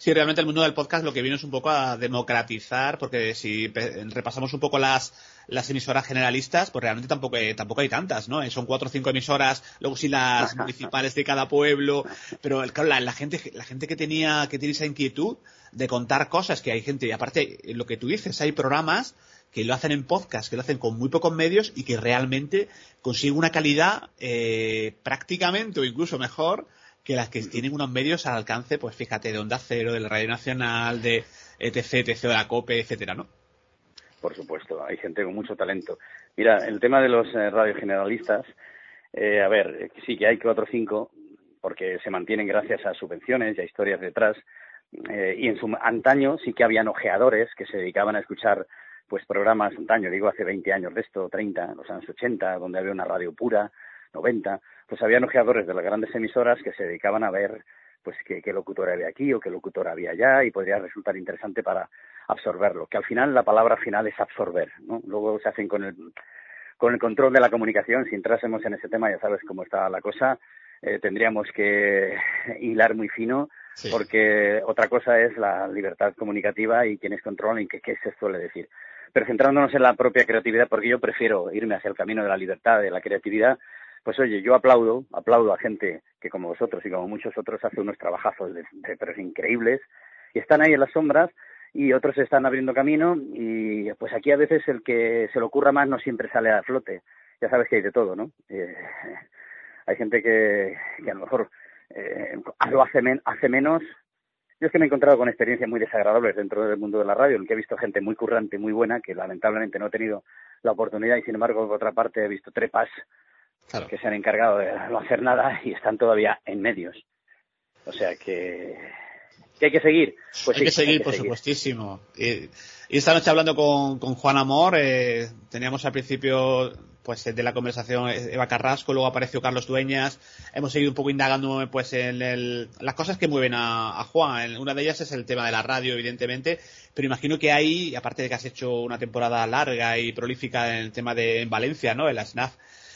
Sí, realmente el mundo del podcast lo que vino es un poco a democratizar, porque si repasamos un poco las, las emisoras generalistas, pues realmente tampoco, hay, tampoco hay tantas, ¿no? Son cuatro o cinco emisoras, luego sí las <laughs> municipales de cada pueblo, pero claro, la, la, gente, la gente que tenía, que tiene esa inquietud de contar cosas, que hay gente, y aparte, lo que tú dices, hay programas que lo hacen en podcast, que lo hacen con muy pocos medios y que realmente consiguen una calidad eh, prácticamente o incluso mejor que las que tienen unos medios al alcance, pues fíjate, de Onda Cero, del Radio Nacional, de etc, etc, de la COPE, etcétera, ¿no? Por supuesto, hay gente con mucho talento. Mira, el tema de los eh, radios generalistas, eh, a ver, sí que hay cuatro o cinco, porque se mantienen gracias a subvenciones y a historias detrás, eh, y en su antaño sí que habían ojeadores que se dedicaban a escuchar pues programas antaño, digo hace 20 años de esto, 30, los años 80, donde había una radio pura, 90, pues había ojeadores de las grandes emisoras que se dedicaban a ver pues qué, qué locutor había aquí o qué locutor había allá y podría resultar interesante para absorberlo, que al final la palabra final es absorber, ¿no? Luego se hacen con el, con el control de la comunicación, si entrásemos en ese tema ya sabes cómo está la cosa, eh, tendríamos que <laughs> hilar muy fino sí. porque otra cosa es la libertad comunicativa y quienes controlan y qué, qué se suele decir. Pero centrándonos en la propia creatividad, porque yo prefiero irme hacia el camino de la libertad, de la creatividad, pues oye, yo aplaudo, aplaudo a gente que como vosotros y como muchos otros hace unos trabajazos de, pero increíbles y están ahí en las sombras y otros están abriendo camino y pues aquí a veces el que se le ocurra más no siempre sale a flote. Ya sabes que hay de todo, ¿no? Eh, hay gente que, que a lo mejor eh, lo hace, men hace menos. Yo es que me he encontrado con experiencias muy desagradables dentro del mundo de la radio, en que he visto gente muy currante, muy buena, que lamentablemente no he tenido la oportunidad y sin embargo, por otra parte, he visto trepas claro. que se han encargado de no hacer nada y están todavía en medios. O sea que, que hay que seguir. Pues hay, sí, que seguir, hay que por seguir, por supuestísimo. Y, y, esta noche hablando con, con Juan Amor, eh, teníamos al principio pues de la conversación Eva Carrasco, luego apareció Carlos Dueñas, hemos seguido un poco indagando pues en el, las cosas que mueven a, a, Juan. Una de ellas es el tema de la radio, evidentemente, pero imagino que hay, aparte de que has hecho una temporada larga y prolífica en el tema de en Valencia, ¿no? En la SNAF,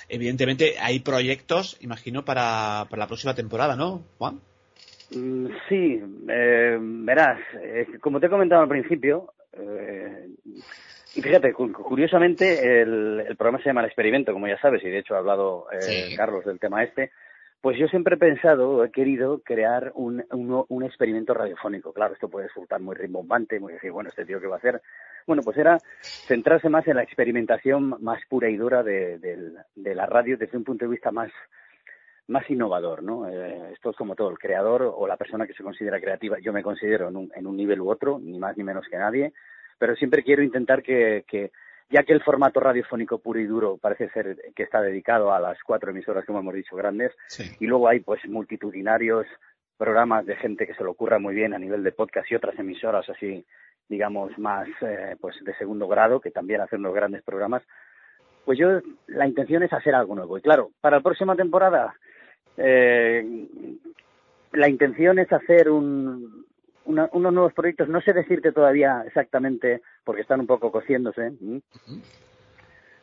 evidentemente hay proyectos, imagino, para, para la próxima temporada, ¿no, Juan? Mm, sí, eh, verás, eh, como te he comentado al principio, eh, y fíjate, curiosamente el, el, programa se llama El Experimento, como ya sabes, y de hecho ha hablado sí. Carlos del tema este, pues yo siempre he pensado, he querido crear un, un, un, experimento radiofónico. Claro, esto puede resultar muy rimbombante, muy decir, bueno, este tío qué va a hacer. Bueno, pues era centrarse más en la experimentación más pura y dura de, de, de la radio desde un punto de vista más, más innovador, ¿no? Eh, esto es como todo, el creador o la persona que se considera creativa, yo me considero en un, en un nivel u otro, ni más ni menos que nadie, pero siempre quiero intentar que, que ya que el formato radiofónico puro y duro parece ser que está dedicado a las cuatro emisoras, como hemos dicho, grandes, sí. y luego hay pues multitudinarios programas de gente que se lo ocurra muy bien a nivel de podcast y otras emisoras así, digamos, más eh, pues de segundo grado, que también hacen unos grandes programas, pues yo la intención es hacer algo nuevo. Y claro, para la próxima temporada, eh, la intención es hacer un, una, unos nuevos proyectos. No sé decirte todavía exactamente, porque están un poco cociéndose, ¿sí?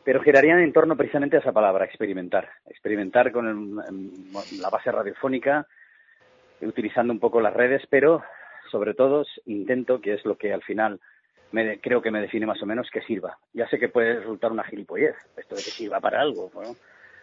pero girarían en torno precisamente a esa palabra, experimentar. Experimentar con el, la base radiofónica, utilizando un poco las redes, pero sobre todo intento, que es lo que al final me, creo que me define más o menos, que sirva. Ya sé que puede resultar una gilipollez, esto de que sirva para algo, ¿no?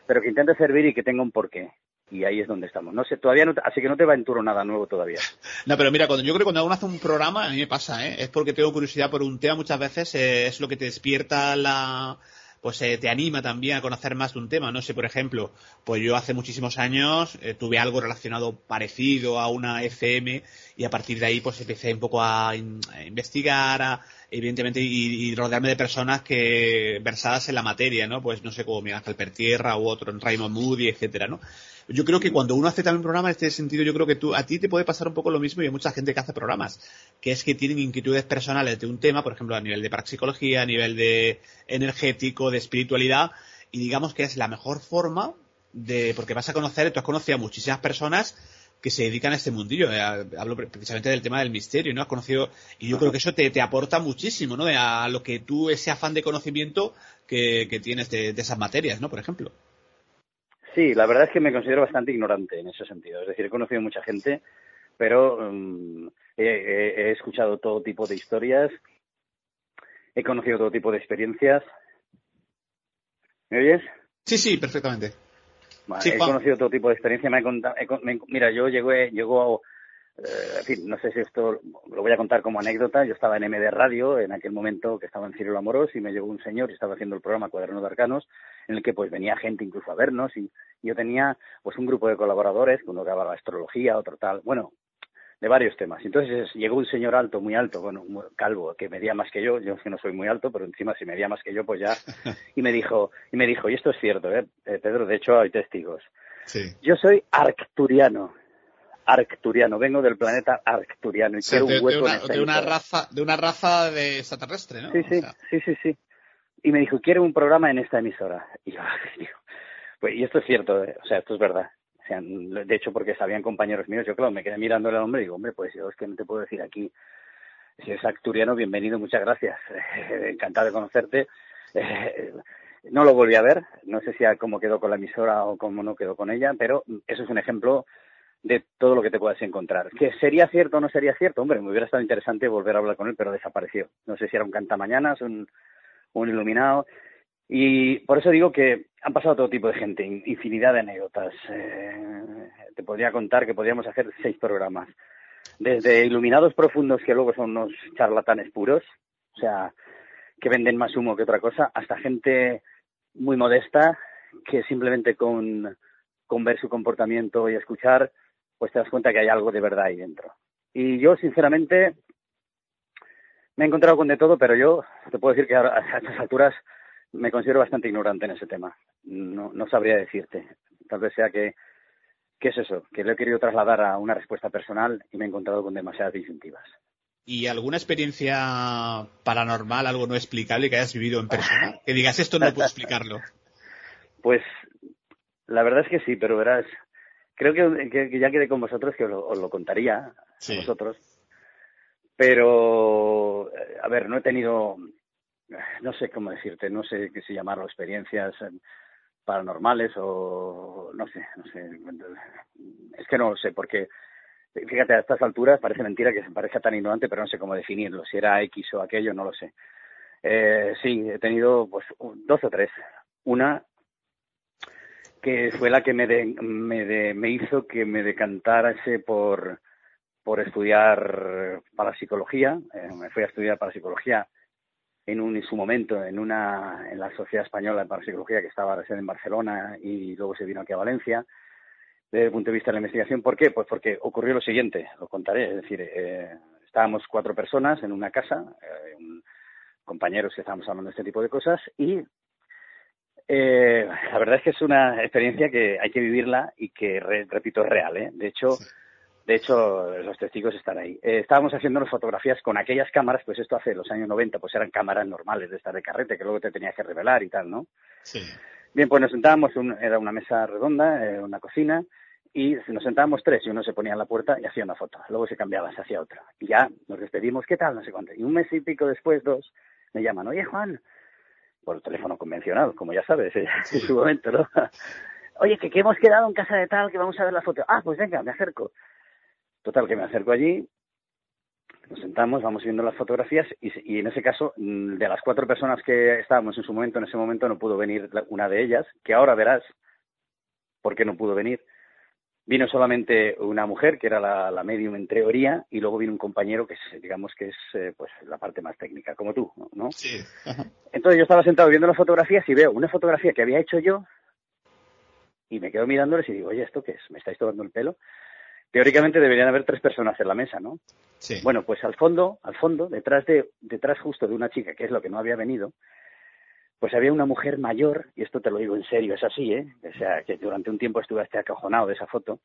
pero que intente servir y que tenga un porqué y ahí es donde estamos. No sé, todavía no, así que no te va en nada nuevo todavía. <laughs> No, pero mira, cuando yo creo que cuando uno hace un programa, a mí me pasa, ¿eh? es porque tengo curiosidad por un tema muchas veces, eh, es lo que te despierta la, pues eh, te anima también a conocer más de un tema. No sé, por ejemplo, pues yo hace muchísimos años eh, tuve algo relacionado parecido a una FM y a partir de ahí pues empecé un poco a, in, a investigar, a, evidentemente, y, y, rodearme de personas que versadas en la materia, ¿no? Pues no sé, como Miguel Ángel Pertierra u otro, Raymond Moody, etcétera, ¿no? Yo creo que cuando uno hace también un programa en este sentido, yo creo que tú, a ti te puede pasar un poco lo mismo y hay mucha gente que hace programas, que es que tienen inquietudes personales de un tema, por ejemplo, a nivel de parapsicología, a nivel de energético, de espiritualidad, y digamos que es la mejor forma de, porque vas a conocer, tú has conocido a muchísimas personas que se dedican a este mundillo. Eh, hablo precisamente del tema del misterio, ¿no? Has conocido, y yo creo que eso te, te aporta muchísimo, ¿no? A lo que tú, ese afán de conocimiento que, que tienes de, de esas materias, ¿no? Por ejemplo. Sí, la verdad es que me considero bastante ignorante en ese sentido. Es decir, he conocido mucha gente, pero um, he, he- he escuchado todo tipo de historias, he conocido todo tipo de experiencias. ¿Me oyes? Sí, sí, perfectamente. Sí, he conocido todo tipo de experiencia. Me ha conta- he me- mira, yo llegué, llegó, eh, en fin, no sé si esto lo voy a contar como anécdota. Yo estaba en MD Radio en aquel momento que estaba en Círculo Amorós y me llegó un señor y estaba haciendo el programa Cuaderno de Arcanos en el que pues venía gente incluso a vernos y yo tenía pues un grupo de colaboradores, uno que hablaba de astrología, otro tal, bueno, de varios temas. Entonces llegó un señor alto, muy alto, bueno, calvo, que medía más que yo, yo que no soy muy alto, pero encima si medía más que yo, pues ya, <laughs> y me dijo, y me dijo, y esto es cierto, ¿eh? Eh, Pedro, de hecho hay testigos. Sí. Yo soy arcturiano, arcturiano, vengo del planeta arcturiano y O sea, quiero un hueco de en una, esta de una raza, de una raza de extraterrestre, ¿no? Sí, O sí, sea, sí, sí, sí. Y me dijo, quiero un programa en esta emisora. Y yo, <laughs> digo, pues, y esto es cierto, ¿eh? o sea, esto es verdad. De hecho, porque sabían compañeros míos, yo claro, me quedé mirándole al hombre y digo, hombre, pues yo es que no te puedo decir aquí. Si es acturiano, bienvenido, muchas gracias. <laughs> Encantado de conocerte. Eh, no lo volví a ver, no sé si a cómo quedó con la emisora o cómo no quedó con ella, pero eso es un ejemplo de todo lo que te puedas encontrar. ¿Que sería cierto o no sería cierto? Hombre, me hubiera estado interesante volver a hablar con él, pero desapareció. No sé si era un cantamañanas, un, un iluminado. Y por eso digo que han pasado todo tipo de gente, in- infinidad de anécdotas. Eh, te podría contar que podríamos hacer seis programas. Desde iluminados profundos, que luego son unos charlatanes puros, o sea, que venden más humo que otra cosa, hasta gente muy modesta que simplemente con, con ver su comportamiento y escuchar, pues te das cuenta que hay algo de verdad ahí dentro. Y yo, sinceramente, me he encontrado con de todo, pero yo te puedo decir que a estas alturas me considero bastante ignorante en ese tema. No, no sabría decirte. Tal vez sea que, ¿qué es eso? Que lo he querido trasladar a una respuesta personal y me he encontrado con demasiadas disyuntivas. ¿Y alguna experiencia paranormal, algo no explicable que hayas vivido en persona? <laughs> Que digas, esto no puedo explicarlo. Pues la verdad es que sí, pero verás, creo que, que- que ya quedé con vosotros que os lo, os lo contaría Sí. a vosotros. Pero, eh, a ver, no he tenido, no sé cómo decirte, no sé qué si llamarlo experiencias eh, paranormales o no sé, no sé. Es que no lo sé, porque fíjate, a estas alturas parece mentira que se parezca tan ignorante, pero no sé cómo definirlo. Si era X o aquello, no lo sé. Eh, sí, he tenido pues dos o tres. Una que fue la que me, de- me, de- me hizo que me decantase por, por estudiar parapsicología. Eh, me fui a estudiar parapsicología en, un, en su momento en una en la Sociedad Española de Parapsicología que estaba recién en Barcelona y luego se vino aquí a Valencia. Desde el punto de vista de la investigación, ¿por qué? Pues porque ocurrió lo siguiente, lo contaré. Es decir, eh, estábamos cuatro personas en una casa, eh, un- compañeros que estábamos hablando de este tipo de cosas y eh, la verdad es que es una experiencia que hay que vivirla y que, re- repito, es real. ¿eh? De hecho, de hecho, los testigos están ahí. Eh, estábamos haciendo fotografías con aquellas cámaras, pues esto hace los años 90, pues eran cámaras normales de estas de carrete que luego te tenías que revelar y tal, ¿no? Sí. Bien, pues nos sentábamos, un- era una mesa redonda, eh, una cocina, y nos sentábamos tres y uno se ponía en la puerta y hacía una foto. Luego se cambiaba, se hacía otra. Y ya nos despedimos, ¿qué tal? No sé cuánto. Y un mes y pico después, dos, me llaman, oye Juan, por el teléfono convencional, como ya sabes, eh, en su momento, ¿no? <laughs> Oye, que, que hemos quedado en casa de tal, que vamos a ver la foto. Ah, pues venga, me acerco. Total, que me acerco allí, nos sentamos, vamos viendo las fotografías y, y en ese caso, mm, de las cuatro personas que estábamos en su momento, en ese momento no pudo venir una de ellas, que ahora verás por qué no pudo venir. Vino solamente una mujer, que era la, la medium en teoría, y luego vino un compañero que es, digamos que es eh, pues la parte más técnica, como tú, ¿no? Sí. Entonces yo estaba sentado viendo las fotografías y veo una fotografía que había hecho yo y me quedo mirándoles y digo, oye, ¿esto qué es? ¿Me estáis tomando el pelo? Teóricamente deberían haber tres personas en la mesa, ¿no? Sí. Bueno, pues al fondo, al fondo, detrás de, detrás justo de una chica, que es lo que no había venido, pues había una mujer mayor, y esto te lo digo en serio, es así, ¿eh? O sea, que durante un tiempo estuve hasta acojonado de esa foto,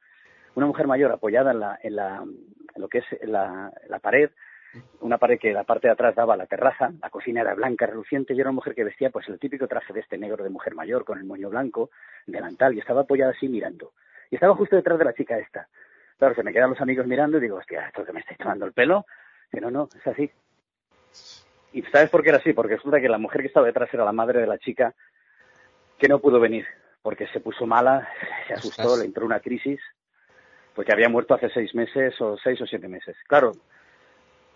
una mujer mayor apoyada en, la, en, la, en lo que es la, la pared, una pared que la parte de atrás daba a la terraza, la cocina era blanca, reluciente, y era una mujer que vestía pues el típico traje de este negro de mujer mayor, con el moño blanco, delantal, y estaba apoyada así mirando. Y estaba justo detrás de la chica esta. Claro, se me quedan los amigos mirando y digo, hostia, esto que me estáis tomando el pelo, que no, no, es así. ¿Y sabes por qué era así? Porque resulta que la mujer que estaba detrás era la madre de la chica que no pudo venir porque se puso mala, se asustó, le entró una crisis, porque había muerto hace seis meses o seis o siete meses. Claro,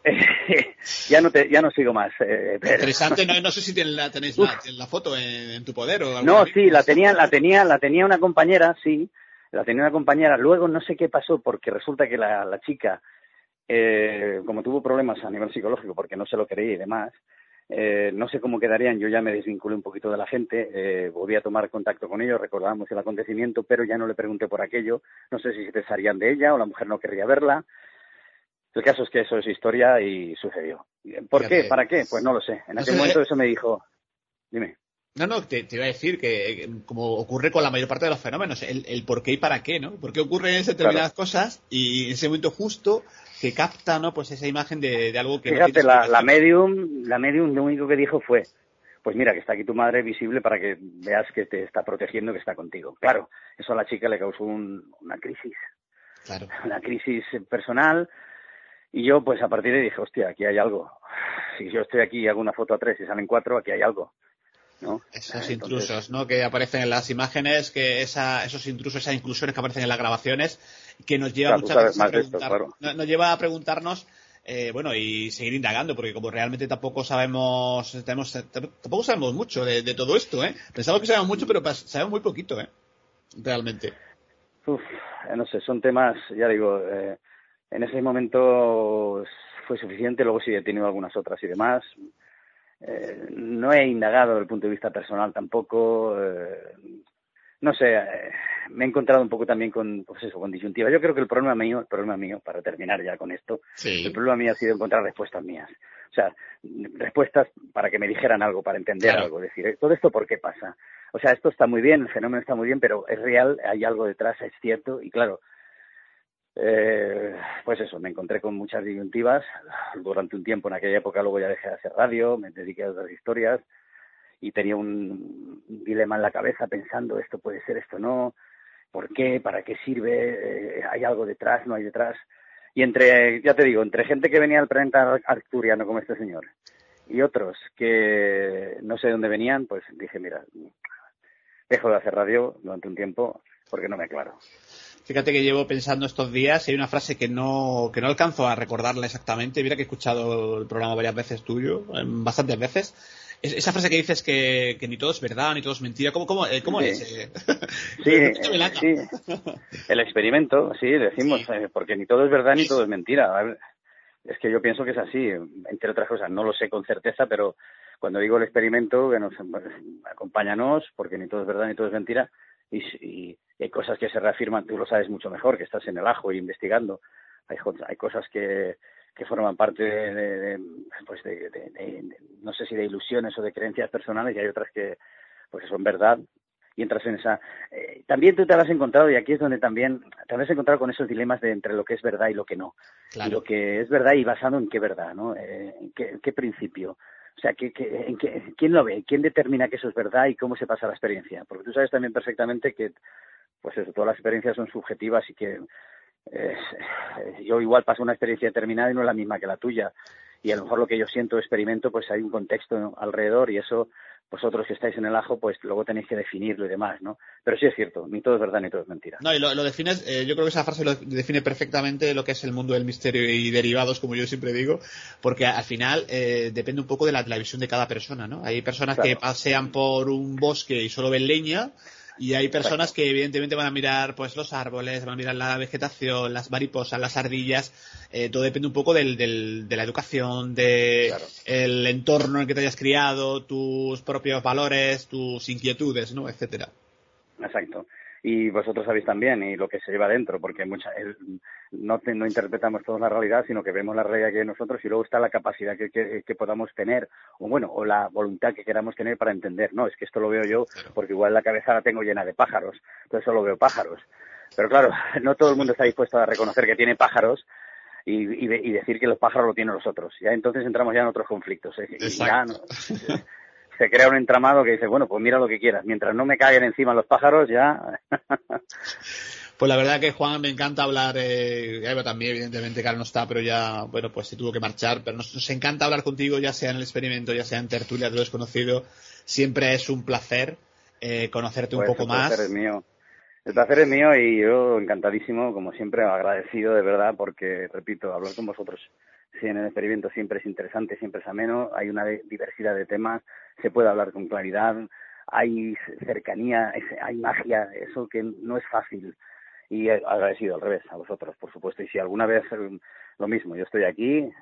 <laughs> ya no te, ya no sigo más. eh, pero- Interesante, no, no sé si la, tenéis la, la foto en, en tu poder o algo No, sí, la tenía, la tenía, la tenía una compañera, sí, la tenía una compañera. Luego no sé qué pasó porque resulta que la, la chica, eh, como tuvo problemas a nivel psicológico porque no se lo creía y demás, eh, no sé cómo quedarían. Yo ya me desvinculé un poquito de la gente, eh, volví a tomar contacto con ellos, recordábamos el acontecimiento, pero ya no le pregunté por aquello. No sé si se pensarían de ella o la mujer no querría verla. El caso es que eso es historia y sucedió. ¿Por Fíjate. qué? ¿Para qué? Pues no lo sé. En No aquel momento eh. eso me dijo, dime. No, no, te, te iba a decir que, eh, como ocurre con la mayor parte de los fenómenos, el, el por qué y para qué, ¿no? ¿Por qué ocurren determinadas cosas y en ese momento justo que capta, ¿no? Pues esa imagen de, de algo que no Fíjate, tiene la, la medium, la medium lo único que dijo fue, pues mira, que está aquí tu madre visible para que veas que te está protegiendo, que está contigo. Claro, eso a la chica le causó un- una crisis, Claro. <laughs> una crisis personal, y yo pues a partir de ahí dije, hostia, aquí hay algo. Si yo estoy aquí y hago una foto a tres y salen cuatro, aquí hay algo. ¿No? Esos Entonces, intrusos, ¿no? Que aparecen en las imágenes, que esa, esos intrusos, esas inclusiones que aparecen en las grabaciones, que nos lleva Claro, muchas veces a esto, claro. nos lleva a preguntarnos, eh, bueno, y seguir indagando, porque como realmente tampoco sabemos, tenemos, tampoco sabemos mucho de, de todo esto, ¿eh? Pensamos que sabemos mucho, pero sabemos muy poquito, ¿eh? Realmente. Uf, eh, no sé, son temas, ya digo, eh, en ese momento fue suficiente, luego sí he tenido algunas otras y demás. Eh, no he indagado desde el punto de vista personal tampoco. eh, no sé, eh, me he encontrado un poco también con, pues eso, con disyuntiva. Yo creo que el problema mío, el problema mío, para terminar ya con esto, Sí. el problema mío ha sido encontrar respuestas mías. O sea, respuestas para que me dijeran algo, para entender Claro. algo. Decir. ¿todo esto por qué pasa? O sea, esto está muy bien, el fenómeno está muy bien, pero es real, hay algo detrás, es cierto. Y claro, eh, pues eso, me encontré con muchas disyuntivas durante un tiempo. En aquella época luego ya dejé de hacer radio, me dediqué a otras historias y tenía un dilema en la cabeza pensando esto puede ser, esto no, ¿por qué? ¿Para qué sirve? Eh, ¿Hay algo detrás? ¿No hay detrás? Y entre, ya te digo, entre gente que venía al planeta arcturiano como este señor y otros que no sé de dónde venían, pues dije, mira, dejo de hacer radio durante un tiempo porque no me aclaro. Fíjate que llevo pensando estos días y hay una frase que no, que no alcanzo a recordarla exactamente. Mira que he escuchado el programa varias veces tuyo, em, bastantes veces. Es- esa frase que dices que, que ni todo es verdad, ni todo es mentira. ¿Cómo, cómo, eh, cómo Sí. es? eh? Sí. <laughs> El experimento, sí, decimos, Sí. eh, porque ni todo es verdad ni todo es mentira. Es que yo pienso que es así, entre otras cosas. No lo sé con certeza, pero cuando digo el experimento, que nos acompáñanos, porque ni todo es verdad ni todo es mentira, y, y hay cosas que se reafirman, tú lo sabes mucho mejor, que estás en el ajo y investigando. Hay, hay cosas que, que forman parte de, pues de, no sé si de ilusiones o de creencias personales, y hay otras que pues son verdad y entras en esa eh, también tú te habrás encontrado y aquí es donde también te habrás encontrado con esos dilemas de entre lo que es verdad y lo que no. Y lo que es verdad y basado en qué verdad no Eh, en qué, en qué principio o sea ¿qué, qué- en qué- quién lo ve quién determina que eso es verdad y cómo se pasa la experiencia porque tú sabes también perfectamente que pues eso todas las experiencias son subjetivas y que eh, yo igual paso una experiencia determinada y no es la misma que la tuya. Y a lo mejor lo que yo siento o experimento pues hay un contexto alrededor y eso vosotros que estáis en el ajo pues luego tenéis que definirlo y demás no pero sí es cierto ni todo es verdad ni todo es mentira. No, y lo, lo defines, eh, yo creo que esa frase lo define perfectamente lo que es el mundo del misterio y derivados, como yo siempre digo, porque al final eh, depende un poco de la, de la visión de cada persona, ¿no? Hay personas que pasean por un bosque y solo ven leña, y hay personas que evidentemente van a mirar pues los árboles, van a mirar la vegetación, las mariposas, las ardillas, eh, todo depende un poco del, del- de la educación, de Claro. el entorno en el que te hayas criado, tus propios valores, tus inquietudes, ¿no? etcétera. Exacto. Y vosotros sabéis también y lo que se lleva dentro, porque mucha, el- no, te- no interpretamos toda la realidad, sino que vemos la realidad que hay nosotros y luego está la capacidad que, que- que podamos tener, o bueno, o la voluntad que queramos tener para entender. No, es que esto lo veo yo porque igual la cabeza la tengo llena de pájaros, entonces solo veo pájaros. Pero claro, <laughs> no todo el mundo está dispuesto a reconocer que tiene pájaros y, y de- y decir que los pájaros lo tienen los otros. Ya entonces entramos ya en otros conflictos. ¿eh? Y ya no- <laughs> se crea un entramado que dice, bueno, pues mira lo que quieras. Mientras no me caigan encima los pájaros, ya... <laughs> Pues la verdad que Juan me encanta hablar, eh, también evidentemente que ahora no está, pero ya, bueno, pues se tuvo que marchar, pero nos, nos encanta hablar contigo, ya sea en el experimento, ya sea en tertulia de lo desconocido, siempre es un placer eh, conocerte un Pues poco el más. placer es mío. El placer es mío y yo encantadísimo, como siempre, agradecido de verdad, porque, repito, hablar con vosotros sí, en el experimento siempre es interesante, siempre es ameno, hay una diversidad de temas, se puede hablar con claridad, hay cercanía, hay magia, eso que no es fácil. Y agradecido al revés, a vosotros, por supuesto. Y si alguna vez eh, lo mismo, yo estoy aquí eh,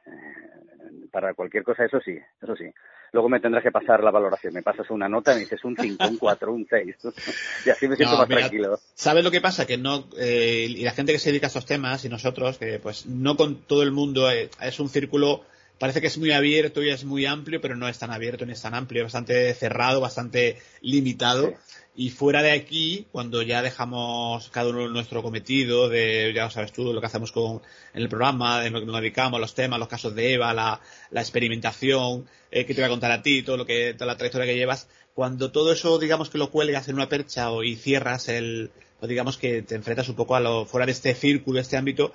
para cualquier cosa, eso sí, eso sí. Luego me tendrás que pasar la valoración. Me pasas una nota y me dices un 5, un 4, un 6. <laughs> y así me siento No, más mira, tranquilo. ¿Sabes lo que pasa? Que no, eh, y la gente que se dedica a estos temas y nosotros, que pues no con todo el mundo eh, es un círculo, parece que es muy abierto y es muy amplio, pero no es tan abierto ni es tan amplio, es bastante cerrado, bastante limitado. Y fuera de aquí, cuando ya dejamos cada uno nuestro cometido, de, ya lo sabes tú, lo que hacemos con, en el programa, de lo que nos dedicamos, los temas, los casos de Eva, la, la experimentación, eh, que te voy a contar a ti, todo lo que, toda la trayectoria que llevas, cuando todo eso, digamos que lo cuelgas en una percha o, y cierras el, pues digamos que te enfrentas un poco a lo, fuera de este círculo, este ámbito,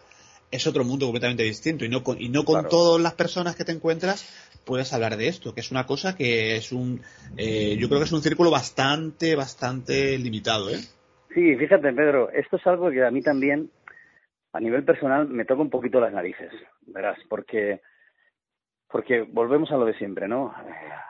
es otro mundo completamente distinto y no con, y no con Claro. todas las personas que te encuentras puedes hablar de esto, que es una cosa que es un, eh, yo creo que es un círculo bastante, bastante limitado, ¿eh? Sí, fíjate, Pedro, esto es algo que a mí también, a nivel personal, me toca un poquito las narices, verás, porque, porque volvemos a lo de siempre, ¿no?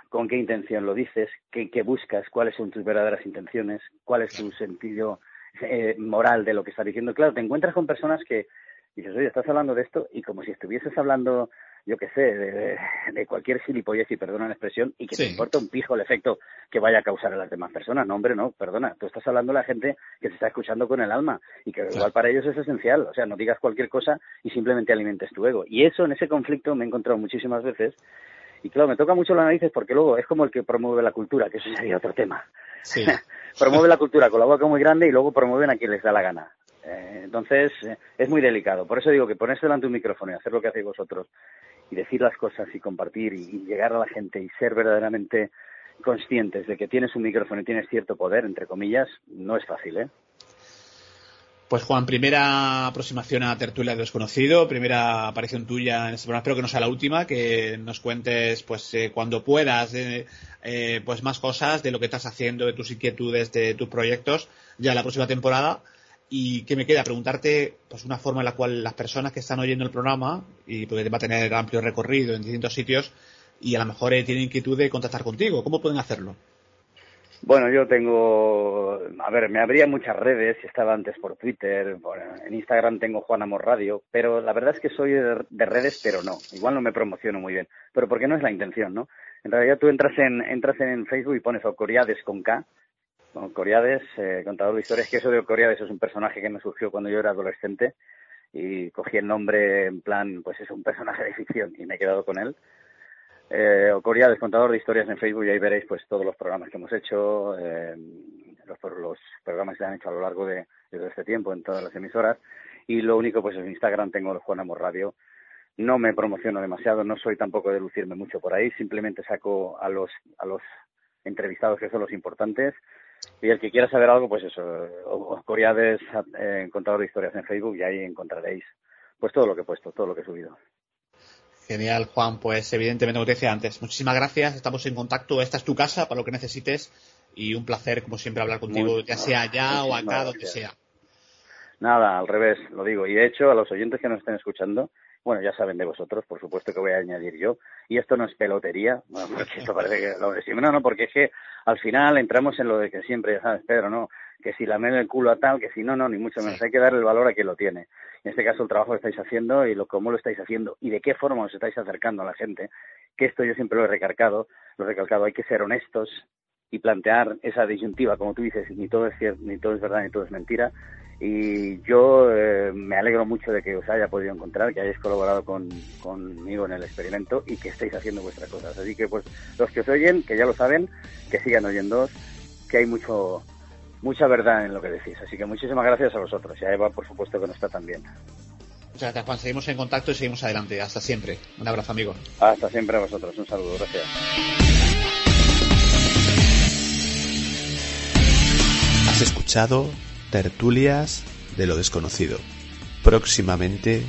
¿Con qué intención lo dices? ¿Qué, qué buscas? ¿Cuáles son tus verdaderas intenciones? ¿Cuál es tu sentido eh, moral de lo que estás diciendo? Claro, te encuentras con personas que dices, oye, estás hablando de esto y como si estuvieses hablando, yo qué sé, de, cualquier gilipollez, y perdona la expresión, y que te importa un pijo el efecto que vaya a causar en las demás personas. No, hombre, no, perdona. Tú estás hablando a la gente que se está escuchando con el alma y que igual para ellos es esencial. O sea, no digas cualquier cosa y simplemente alimentes tu ego. Y eso, en ese conflicto, me he encontrado muchísimas veces. Y claro, me toca mucho las narices porque luego es como el que promueve la cultura, que eso sería otro tema. Sí. <laughs> promueve la cultura con la boca muy grande y luego promueven a quien les da la gana. Eh, entonces, eh, es muy delicado. Por eso digo que ponerse delante de un micrófono y hacer lo que hacéis vosotros y decir las cosas y compartir y, llegar a la gente y ser verdaderamente conscientes de que tienes un micrófono y tienes cierto poder, entre comillas, no es fácil, ¿eh? Pues Juan, primera aproximación a Tertulia de Desconocido, primera aparición tuya en este programa, espero que no sea la última, que nos cuentes pues eh, cuando puedas eh, eh, pues más cosas de lo que estás haciendo, de tus inquietudes, de tus proyectos, ya la próxima temporada. Y que me queda preguntarte pues una forma en la cual las personas que están oyendo el programa, y porque va a tener amplio recorrido en distintos sitios, y a lo mejor eh, tienen inquietud de contactar contigo, ¿cómo pueden hacerlo? Bueno, yo tengo, a ver, me abría muchas redes, estaba antes por Twitter, por- en Instagram tengo Juan Amor Radio, pero la verdad es que soy de, de redes, pero no, igual no me promociono muy bien, pero porque no es la intención, ¿no? En realidad tú entras en, entras en Facebook y pones Ocoriades con K, ¿no? Coriades, eh, contador de historias, que eso de Coriades es un personaje que me surgió cuando yo era adolescente y cogí el nombre en plan, pues es un personaje de ficción y me he quedado con él. Eh, Ocoriades, contador de historias en Facebook y ahí veréis pues todos los programas que hemos hecho, eh, los, los programas que se han hecho a lo largo de, de todo este tiempo en todas las emisoras y lo único pues en Instagram tengo el Juan Amor Radio. No me promociono demasiado, no soy tampoco de lucirme mucho por ahí, simplemente saco a los a los entrevistados que son los importantes y el que quiera saber algo pues eso, o- o Coriades, eh, contador de historias en Facebook y ahí encontraréis pues todo lo que he puesto, todo lo que he subido. Genial, Juan. Pues evidentemente, como te decía antes, muchísimas gracias. Estamos en contacto. Esta es tu casa para lo que necesites. Y un placer, como siempre, hablar contigo, Muy- ya sea allá o acá, donde sea. Nada, al revés, lo digo. Y de hecho, a los oyentes que nos estén escuchando, bueno, ya saben de vosotros, por supuesto que voy a añadir yo. Y esto no es pelotería, <laughs> bueno, porque esto parece que lo decimos. No, no, porque es que al final entramos en lo de que siempre, ya sabes, Pedro, no, que si la el culo a tal, que si no, no, ni mucho menos. Hay que darle el valor a quien lo tiene. En este caso, el trabajo que estáis haciendo y lo, cómo lo estáis haciendo y de qué forma os estáis acercando a la gente. Que esto yo siempre lo he recalcado, lo he recalcado, hay que ser honestos y plantear esa disyuntiva, como tú dices, ni todo es cierto, ni todo es verdad, ni todo es mentira. Y yo eh, me alegro mucho de que os haya podido encontrar, que hayáis colaborado con, conmigo en el experimento y que estéis haciendo vuestras cosas. Así que, pues, los que os oyen, que ya lo saben, que sigan oyendo, que hay mucho mucha verdad en lo que decís. Así que muchísimas gracias a vosotros. Y a Eva, por supuesto, que no está tan bien. Muchas gracias, Juan. Seguimos en contacto y seguimos adelante. Hasta siempre. Un abrazo, amigo. Hasta siempre a vosotros. Un saludo. Gracias. Escuchado Tertulias de lo desconocido. Próximamente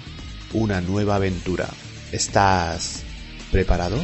una nueva aventura. ¿Estás preparado?